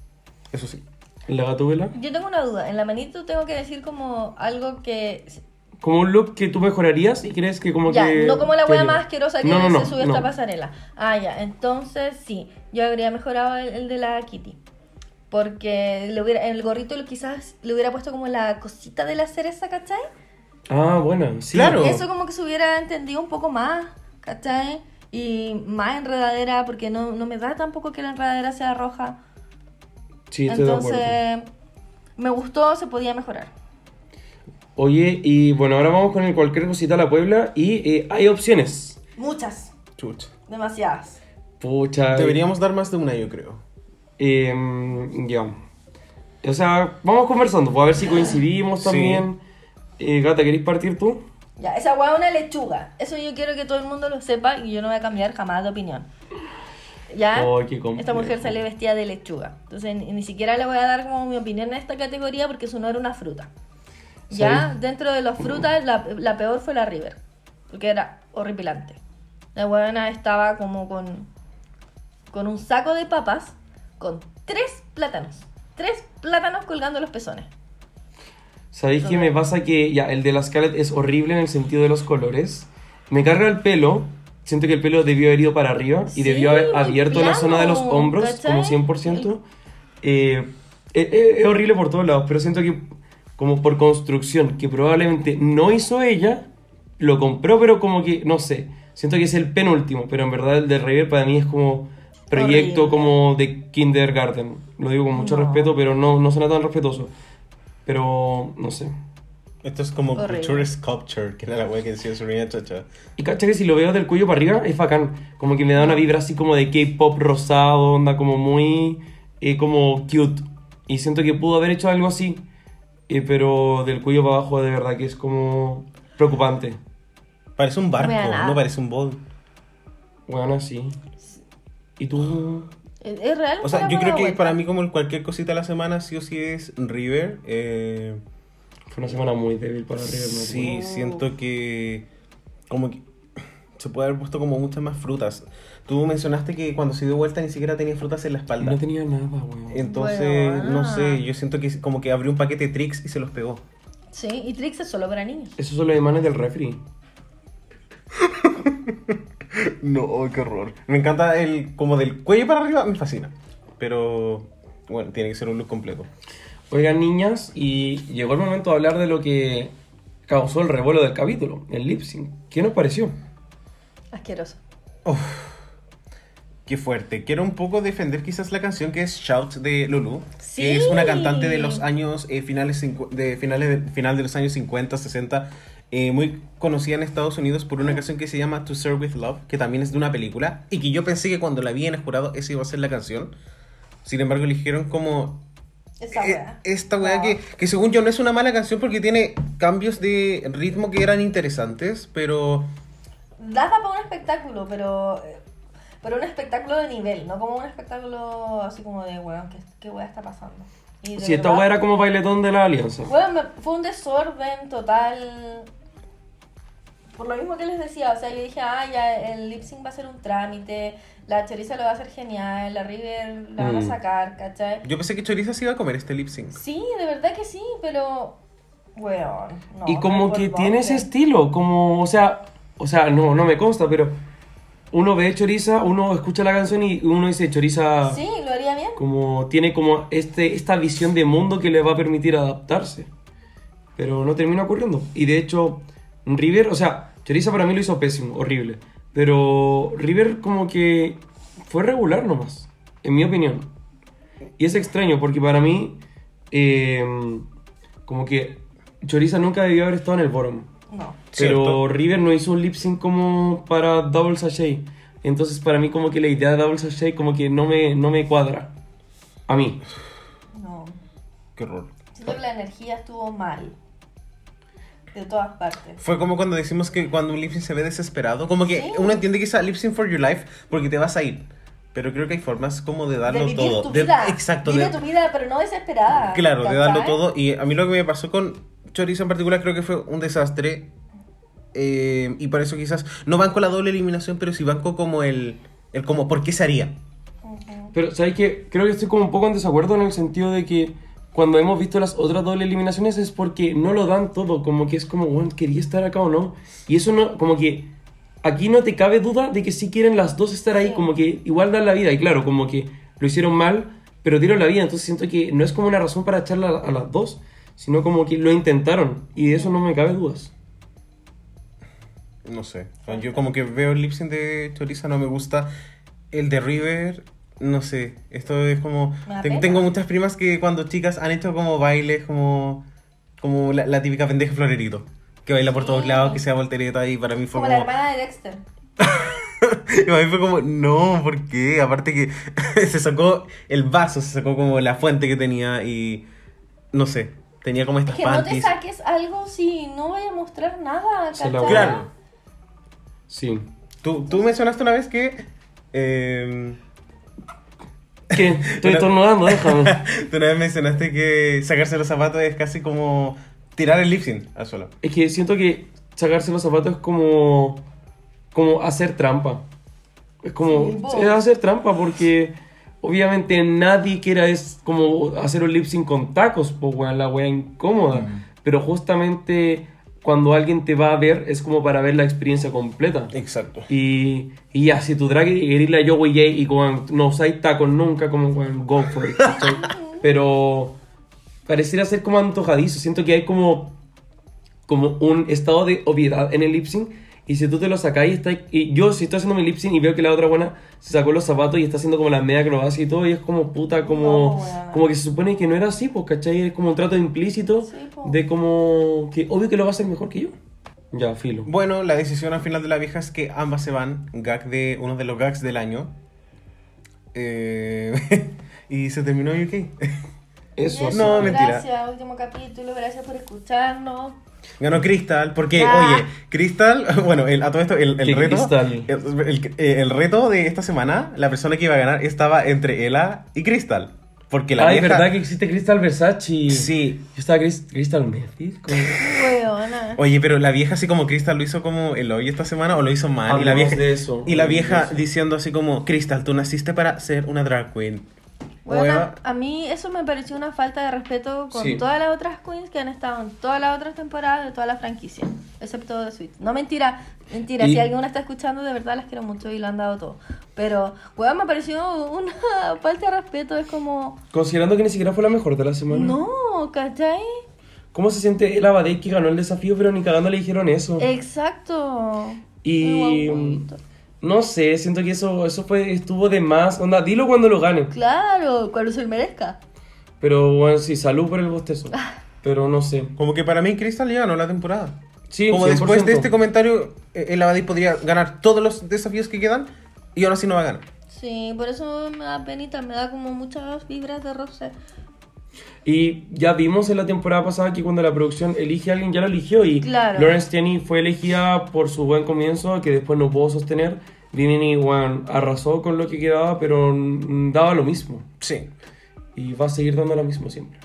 Eso sí. ¿La gatúbela? Yo tengo una duda. En la manito tengo que decir como algo que... Como un look que tú mejorarías y crees que como Ya, que... no como la ayuda. más asquerosa que No, no, no, se subió esta pasarela. Ah, ya. Entonces, sí. Yo habría mejorado el, el de la Kitty. Porque le hubiera, en el gorrito quizás le hubiera puesto como la cosita de la cereza, ¿cachai? Ah, bueno, sí. Claro. Eso como que se hubiera entendido un poco más, ¿cachai? Y más enredadera, porque no, no me da tampoco que la enredadera sea roja. Sí, estoy de acuerdo. Entonces, me gustó, se podía mejorar. Oye, y bueno, ahora vamos con el cualquier cosita a la Puebla y eh, hay opciones. Muchas, Chucha. demasiadas. Pucha. Deberíamos dar más de una, yo creo. eh, ya. O sea, vamos conversando, pues a ver si coincidimos Sí. también. Eh, Gata, ¿queréis partir tú? Ya, esa hueá es una lechuga. Eso yo quiero que todo el mundo lo sepa y yo no voy a cambiar jamás de opinión. ¿Ya? Oh. Esta mujer sale vestida de lechuga. Entonces ni, ni siquiera le voy a dar como mi opinión en esta categoría porque eso no era una fruta. Ya, Sí. dentro de las frutas, la, la peor fue la River. Porque era horripilante. La buena estaba como con, con un saco de papas con tres plátanos. Tres plátanos colgando los pezones. ¿Sabéis qué me pasa? Que ya, el de la Scarlett es horrible en el sentido de los colores. Me carga el pelo. Siento que el pelo debió haber ido para arriba y Sí, debió haber abierto la zona de los plano, hombros, ¿cachai? como 100%. Eh, eh, eh, es horrible por todos lados, pero siento que, como por construcción, que probablemente no hizo ella, lo compró, pero como que, no sé. Siento que es el penúltimo, pero en verdad el de River para mí es como proyecto Horrible. como de kindergarten. Lo digo con mucho No. respeto, pero no, no suena tan respetuoso. Pero, no sé. Esto es como Horrible. Culture Sculpture, que era la wea que decía Serena Chacha. Y cacha que si lo veo del cuello para arriba es bacán. Como que me da una vibra así como de K-pop rosado, onda como muy. eh, como cute. Y siento que pudo haber hecho algo así. Eh, pero del cuello para abajo de verdad que es como. preocupante. Parece un barco, no parece un bowl. Bueno, así. ¿Y tú? ¿Es, real? O sea, yo creo que vuelta. para mí como cualquier cosita a la semana sí o sí es River. Eh, Fue una semana muy débil para River. ¿no? sí, siento que como que se puede haber puesto como muchas más frutas. Tú mencionaste que cuando se dio vuelta ni siquiera tenía frutas en la espalda. No tenía nada, weón. Entonces, Bueno, no sé, yo siento que como que abrió un paquete de tricks y se los pegó. Sí, y Trix es solo para niños. Esos son los imanes del refri. No, qué horror. Me encanta el como del cuello para arriba, me fascina. Pero bueno, tiene que ser un look completo. Oigan, niñas, y llegó el momento de hablar de lo que causó el revuelo del capítulo, el lip sync. ¿Qué nos pareció? Asqueroso. Qué fuerte. Quiero un poco defender quizás la canción que es Shout de Lulu, Sí. que es una cantante de los años eh, finales de finales de, final de los años 50, 60, eh, muy conocida en Estados Unidos por una canción que se llama To Serve with Love, que también es de una película y que yo pensé que cuando la vi en el jurado esa iba a ser la canción. Sin embargo, eligieron como Esa eh, weá. esta weá No. que, que según yo no es una mala canción porque tiene cambios de ritmo que eran interesantes, pero Daba para un espectáculo, pero. Pero un espectáculo de nivel, no como un espectáculo así como de, weón, ¿qué, qué weá está pasando? Y Si esta weá era como bailetón de la alianza. Bueno, me- fue un desorden total. Por lo mismo que les decía, o sea, yo dije, ah, ya el lip sync va a ser un trámite, la choriza lo va a hacer genial, la River la van a Mm. sacar, ¿cachai? yo pensé que Choriza se iba a comer este lip sync. Sí, de verdad que sí, pero. Weón. No, y como no que tiene ese estilo, como, o sea, o sea, no, no me consta, pero uno ve Choriza, uno escucha la canción y uno dice Choriza Sí, lo haría bien. como tiene como este esta visión de mundo que le va a permitir adaptarse. Pero no termina ocurriendo. Y de hecho, River, o sea, Choriza para mí lo hizo pésimo, horrible. Pero River como que fue regular nomás, en mi opinión. Y es extraño porque para mí, eh, como que Choriza nunca debió haber estado en el bottom. No. Pero Cierto. River no hizo un lip sync como para Double Sachet. Entonces para mí como que la idea de Double Sachet como que no me, no me cuadra. A mí. No. Qué horror. Siento que la energía estuvo mal. De todas partes. Fue como cuando decimos que cuando un lip sync se ve desesperado, como que Sí. uno entiende que es lip sync for your life porque te vas a ir. Pero creo que hay formas como de darlo de vivir todo. tu De- vida. exacto. Vive de- tu vida, pero no desesperada. claro, de darlo todo. Y a mí lo que me pasó con Chorizo en particular creo que fue un desastre. Eh, y por eso quizás no van con la doble eliminación, pero sí van con como el, el como por qué se haría. Pero, ¿sabes qué? Creo que estoy como un poco en desacuerdo en el sentido de que cuando hemos visto las otras doble eliminaciones es porque no lo dan todo, como que es como, bueno, quería estar acá o no. Y eso no, como que aquí no te cabe duda de que si quieren las dos estar ahí, Sí. como que igual dan la vida. Y claro, como que lo hicieron mal, pero dieron la vida. Entonces siento que no es como una razón para echarla a las dos, sino como que lo intentaron. Y de eso no me cabe dudas. No sé. Yo como que veo el lip sync de Choriza, no me gusta. El de River, no sé. Esto es como. Tengo muchas primas que cuando chicas han hecho como bailes, como. Como la, la típica pendeja florerito. Que baila por todos Sí. lados, que sea voltereta y para mí fue Como como. la hermana de Dexter. y para mí fue como, no, ¿por qué? Aparte que se sacó el vaso, se sacó como la fuente que tenía y. No sé. Tenía como estas Que no te saques algo si no voy a mostrar nada, Se. Claro. Sí. Tú, tú mencionaste una vez que. eh, ¿Qué? Estoy Una- estornudando, déjame. Tú una vez mencionaste que sacarse los zapatos es casi como tirar el lip sync al suelo. Es que siento que sacarse los zapatos es como. como hacer trampa. Es como. Sí, es hacer trampa porque. Obviamente nadie quiera es como hacer un lip sync con tacos, pues weón, la wea incómoda. Mm. Pero justamente cuando alguien te va a ver es como para ver la experiencia completa. Exacto. Y, y ya, si tu drag querés la Joey J y como no usáis tacos nunca, como weón, go for it. Pero pareciera ser como antojadizo. Siento que hay como, como un estado de obviedad en el lip sync. Y si tú te lo sacáis, está, y yo si estoy haciendo mi lip sync y veo que la otra buena se sacó los zapatos y está haciendo como la media acrobacia y todo, y es como puta, como, No, weona. como que se supone que no era así, pues, ¿cachai? Es como un trato implícito Sí, po. de como que obvio que lo va a hacer mejor que yo. Ya, filo. Bueno, la decisión al final de la vieja es que ambas se van. Gag de uno de los gags del año. Eh, y se terminó UK. Eso. Y así. No, mentira. Gracias, último capítulo, gracias por escucharnos. Ganó Crystal, porque, Ah. oye, Crystal, bueno, el, a todo esto, el, el ¿Qué reto. El, el- el reto de esta semana, la persona que iba a ganar estaba entre Ella y Crystal. Porque la Ay, vieja. ¿verdad que existe Crystal Versace? Sí. Yo estaba Crystal como- Weona. Oye, pero la vieja así como Crystal lo hizo como el hoy esta semana o lo hizo mal. y la vieja, de eso, y la vieja de eso. diciendo así como, Crystal, tú naciste para ser una drag queen. Bueno, Hueva. a mí eso me pareció una falta de respeto con Sí. todas las otras queens que han estado en todas las otras temporadas de toda la franquicia, excepto de Sweet. No mentira, mentira, Y- si alguien está escuchando, de verdad las quiero mucho y lo han dado todo. Pero, weón, me pareció una falta de respeto, es como, Considerando que ni siquiera fue la mejor de la semana. no, ¿cachai? ¿Cómo se siente el Abadei que ganó el desafío, pero ni cagando le dijeron eso? Exacto. Y Muy. No sé, siento que eso, eso fue, estuvo de más. Onda, dilo cuando lo gane. Claro, cuando se lo merezca. Pero bueno, sí, salud por el bostezo. Pero no sé. Como que para mí Crystal ya ganó la temporada. Sí, Como 100%. después de este comentario, eh, el Abadí podría ganar todos los desafíos que quedan y aún así no va a ganar. Sí, por eso me da penita, me da como muchas vibras de Rosé. Y ya vimos en la temporada pasada que cuando la producción elige a alguien, ya lo eligió. Y Claro. Lawrence Tierney fue elegida por su buen comienzo, que después no pudo sostener. Vivini Wan arrasó con lo que quedaba, pero mm, daba lo mismo. Sí. Y va a seguir dando lo mismo siempre.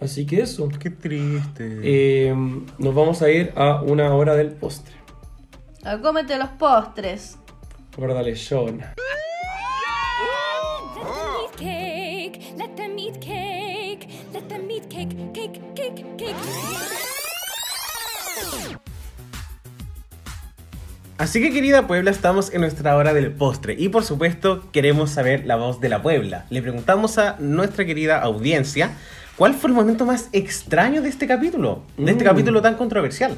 Así que eso. Qué triste. Eh, nos vamos a ir a una hora del postre. Ah, Cómete los postres. Guárdale, Sean. Let them eat cake. Let them eat cake. Así que querida Puebla, estamos en nuestra hora del postre y por supuesto queremos saber la voz de la Puebla. Le preguntamos a nuestra querida audiencia cuál fue el momento más extraño de este capítulo, de este Mm. capítulo tan controversial.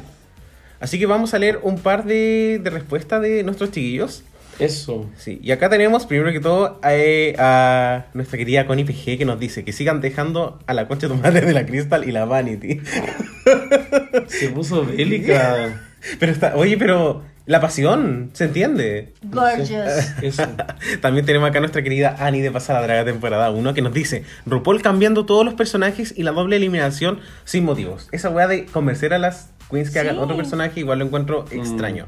Así que vamos a leer un par de, de respuestas de nuestros chiquillos. Eso. Sí, y acá tenemos primero que todo a, eh, a nuestra querida Connie PG que nos dice que sigan dejando a la concha de tu madre de la Crystal y la Vanity. Se puso bélica. Pero está, oye, pero la pasión, ¿se entiende? Gorgeous. Eso. También tenemos acá a nuestra querida Annie de Pasar la Draga temporada 1 que nos dice RuPaul cambiando todos los personajes y la doble eliminación sin motivos. Esa weá de convencer a las queens que hagan otro personaje igual lo encuentro extraño.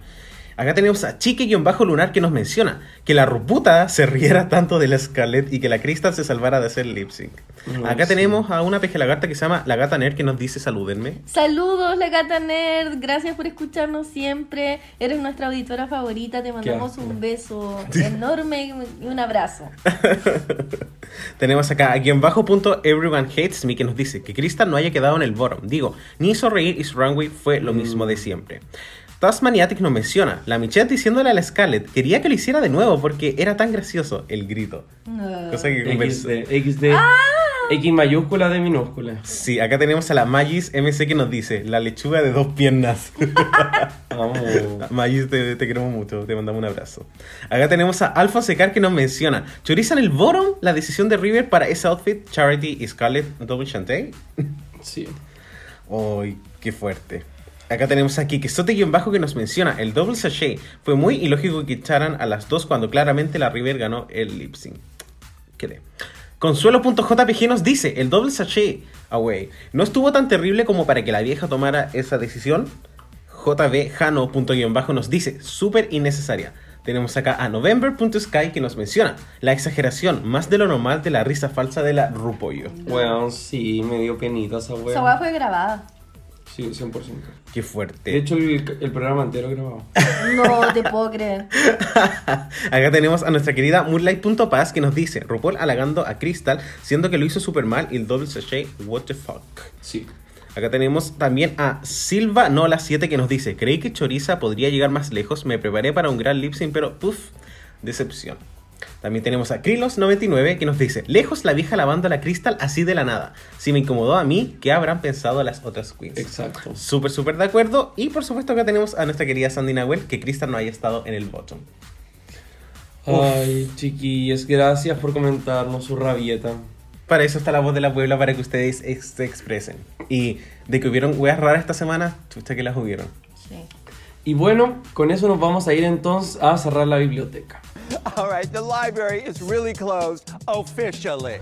Acá tenemos a Chique-Lunar que nos menciona que la Ruputa se riera tanto de la Scarlett y que la Crystal se salvara de hacer lip sync. Mm, Acá sí. tenemos a una peje lagarta que se llama La Gata Nerd que nos dice salúdenme. Saludos, la gata nerd. Gracias por escucharnos siempre. Eres nuestra auditora favorita. Te mandamos un beso enorme y un abrazo. Tenemos acá a guion bajo punto Everyone Hates Me que nos dice que Crystal no haya quedado en el bottom. Digo, ni hizo reír y su runway fue lo mismo de siempre. Tasmaniatic nos menciona, la Michelle diciéndole a la Scarlett, quería que lo hiciera de nuevo porque era tan gracioso el grito. No. Cosa que conversa. XD. XD. X mayúscula de minúscula. Sí, acá tenemos a la Magis MC que nos dice, la lechuga de dos piernas. Vamos. Magis, te, te queremos mucho, te mandamos un abrazo. Acá tenemos a Alphonse Secar que nos menciona, ¿chorizan el bottom la decisión de River para ese outfit, Charity y Scarlett Double Chantey? Sí. ¡Ay, qué fuerte! Acá tenemos aquí que Sote-Bajo que nos menciona, el double sachet fue muy ilógico que echaran a las dos cuando claramente la River ganó el lip sync. Quedé. Consuelo.jpg nos dice, el double sachet away no estuvo tan terrible como para que la vieja tomara esa decisión. JB nos dice, súper innecesaria. Tenemos acá a November.sky que nos menciona la exageración más de lo normal de la risa falsa de la Rupollo. Weón, sí, me dio penita esa Esa weón. fue grabada. Sí, 100%. Qué fuerte. De hecho, el, el programa entero grabado. No te puedo creer. Acá tenemos a nuestra querida Moonlight.paz que nos dice RuPaul halagando a Crystal, siendo que lo hizo super mal y el double sachet, what the fuck. Sí. Acá tenemos también a Silva Nola 7 que nos dice, creí que Choriza podría llegar más lejos, me preparé para un gran lip sync, pero puff, decepción. También tenemos a Krilos99 que nos dice, lejos la vieja lavando a la Crystal así de la nada. Si me incomodó a mí, ¿qué habrán pensado las otras queens? Exacto. Súper, súper de acuerdo. Y por supuesto acá tenemos a nuestra querida Sandy Nahuel, que Crystal no haya estado en el bottom. Ay, chiquillos, gracias por comentarnos su rabieta. Para eso está la voz de la Puebla, para que ustedes ex- se expresen. Y de que hubieron weas raras esta semana, chucha que las hubieron. Sí. Y bueno, con eso nos vamos a ir entonces a cerrar la biblioteca. All right, the library is really closed officially.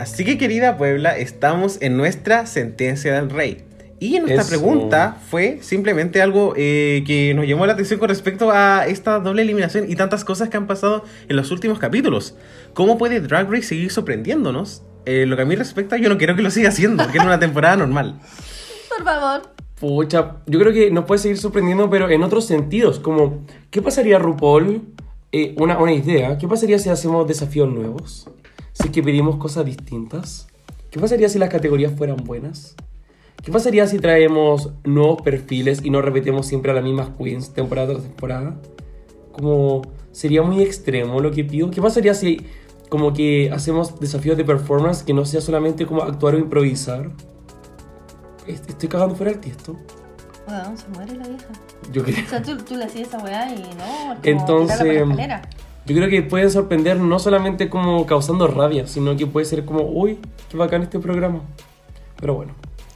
Así que querida Puebla, estamos en nuestra sentencia del rey. Y nuestra Eso. pregunta fue simplemente algo eh, que nos llamó la atención con respecto a esta doble eliminación y tantas cosas que han pasado en los últimos capítulos. ¿Cómo puede Drag Race seguir sorprendiéndonos? Eh, lo que a mí respecta, yo no quiero que lo siga haciendo, que es una temporada normal. Por favor. Pucha, yo creo que nos puede seguir sorprendiendo, pero en otros sentidos. Como, ¿qué pasaría RuPaul eh, una, una idea. ¿Qué pasaría si hacemos desafíos nuevos? Si es que pedimos cosas distintas. ¿Qué pasaría si las categorías fueran buenas? ¿Qué pasaría si traemos nuevos perfiles y no repetimos siempre a las mismas queens temporada tras temporada? Como sería muy extremo lo que pido. ¿Qué pasaría si como que hacemos desafíos de performance que no sea solamente como actuar o improvisar? Est- Estoy cagando fuera el tiesto. Weón, se muere la vieja. Yo creo. O sea, tú, tú le hacías esa weá y no, como Entonces. Yo creo que pueden sorprender no solamente como causando rabia, sino que puede ser como, uy, qué bacán este programa. Pero bueno,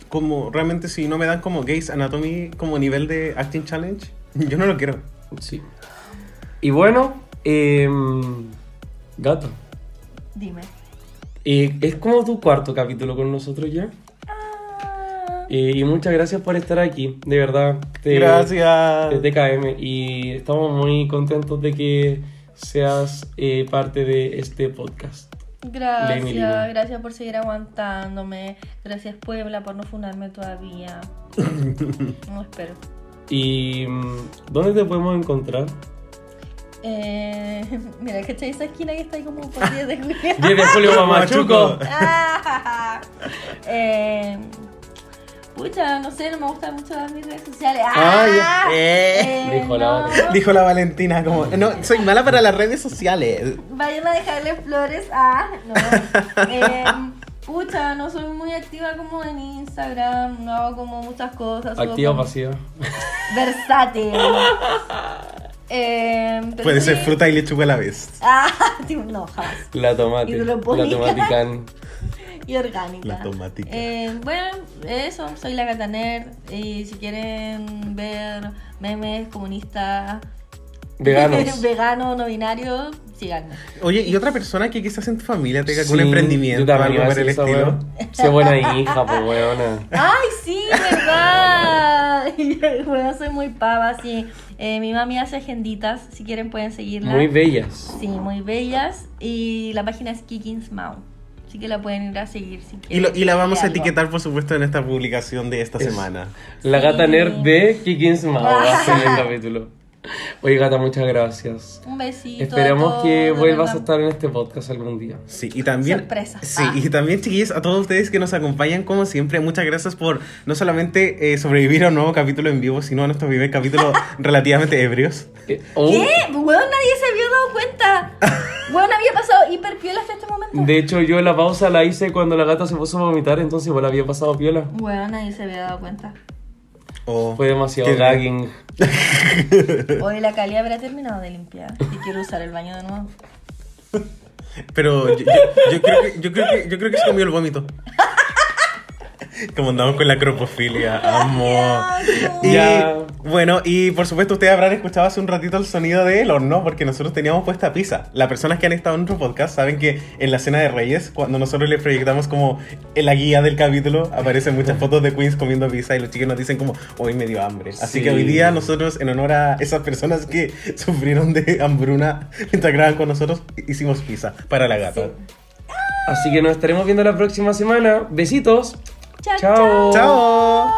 Como realmente si no me dan como Gays Anatomy como nivel de Acting Challenge, yo no lo quiero. sí. Y bueno, em, gata, Dime. eh, es como tu cuarto capítulo con nosotros ya. Eh, y muchas gracias por estar aquí, de verdad. Te- Gracias. de TKM. Y estamos muy contentos de que seas eh, parte de este podcast. Gracias, gracias por seguir aguantándome. Gracias Puebla por no fundarme todavía. No espero. ¿Y mm, dónde te podemos encontrar? Eh, mira, que esa esquina que está ahí como por 10 de julio. 10 de julio, Mamachuco. Ah, eh, pucha, no sé, no me gustan mucho mis redes sociales. Ah, ya. Ah, Eh. Dijo la no. otra. Dijo la Valentina como, no, soy mala para las redes sociales. Vayan a dejarle flores a. No. Eh, pucha, no soy muy activa como en Instagram. No hago como muchas cosas. Activa o pasiva. Versátil. Eh, Puede ser fruta y lechuga a la vez. Ah, tío, no, jamás. La tomate. La Hidropónica. Y orgánica. La tomática. Eh, bueno, eso, soy la Gata Nerd. Y si quieren ver memes comunistas, Veganos. vegano, no binario, síganme. Oye, ¿y otra persona que quizás en tu familia tenga algún Sí, emprendimiento yo algo iba a por el decir esa estilo? buena hija, pues weona. ¡Ay, sí, verdad! bueno, soy muy pava, sí. Eh, mi mami hace agenditas, si quieren pueden seguirla. Muy bellas. Sí, muy bellas. Y la página es Kikins Mau. Así que la pueden ir a seguir si Y, quieren. lo- y la vamos a etiquetar, por supuesto, en esta publicación de esta Es- semana. La Sí. gata nerd de Kikins Mao va a ser el capítulo. Oye, gata, muchas gracias. Un besito. Esperemos a que vuelvas a estar en este podcast algún día. Sí, y también. Sorpresa. Sí, Ah. y también, chiquillos, a todos ustedes que nos acompañan, como siempre, muchas gracias por no solamente eh, sobrevivir a un nuevo capítulo en vivo, sino a nuestro primer capítulo relativamente ebrios. Eh, oh, ¿Qué? Weón, nadie se había dado cuenta. Weón, había pasado hiper piola hasta este momento. De hecho, yo la pausa la hice cuando la gata se puso a vomitar, entonces igual había pasado piola. Weón, nadie se había dado cuenta. Oh, Fue demasiado qué- gagging. Hoy la Cali habrá terminado de limpiar. Y quiero usar el baño de nuevo. Pero yo, yo- yo creo que, yo, creo que, yo creo que se comió el vómito. Como andamos con la cropofilia, amo. Y Ya. bueno, y por supuesto ustedes habrán escuchado hace un ratito el sonido del horno porque nosotros teníamos puesta pizza. Las personas que han estado en nuestro podcast saben que en la cena de Reyes, cuando nosotros les proyectamos como en la guía del capítulo, aparecen muchas fotos de Queens comiendo pizza y los chicos nos dicen como, hoy me dio hambre. Así Sí. que hoy día nosotros, en honor a esas personas que sufrieron de hambruna mientras grababan con nosotros, hicimos pizza para la gata. Así que nos estaremos viendo la próxima semana. Besitos. Chao, Chao. ¡Chao!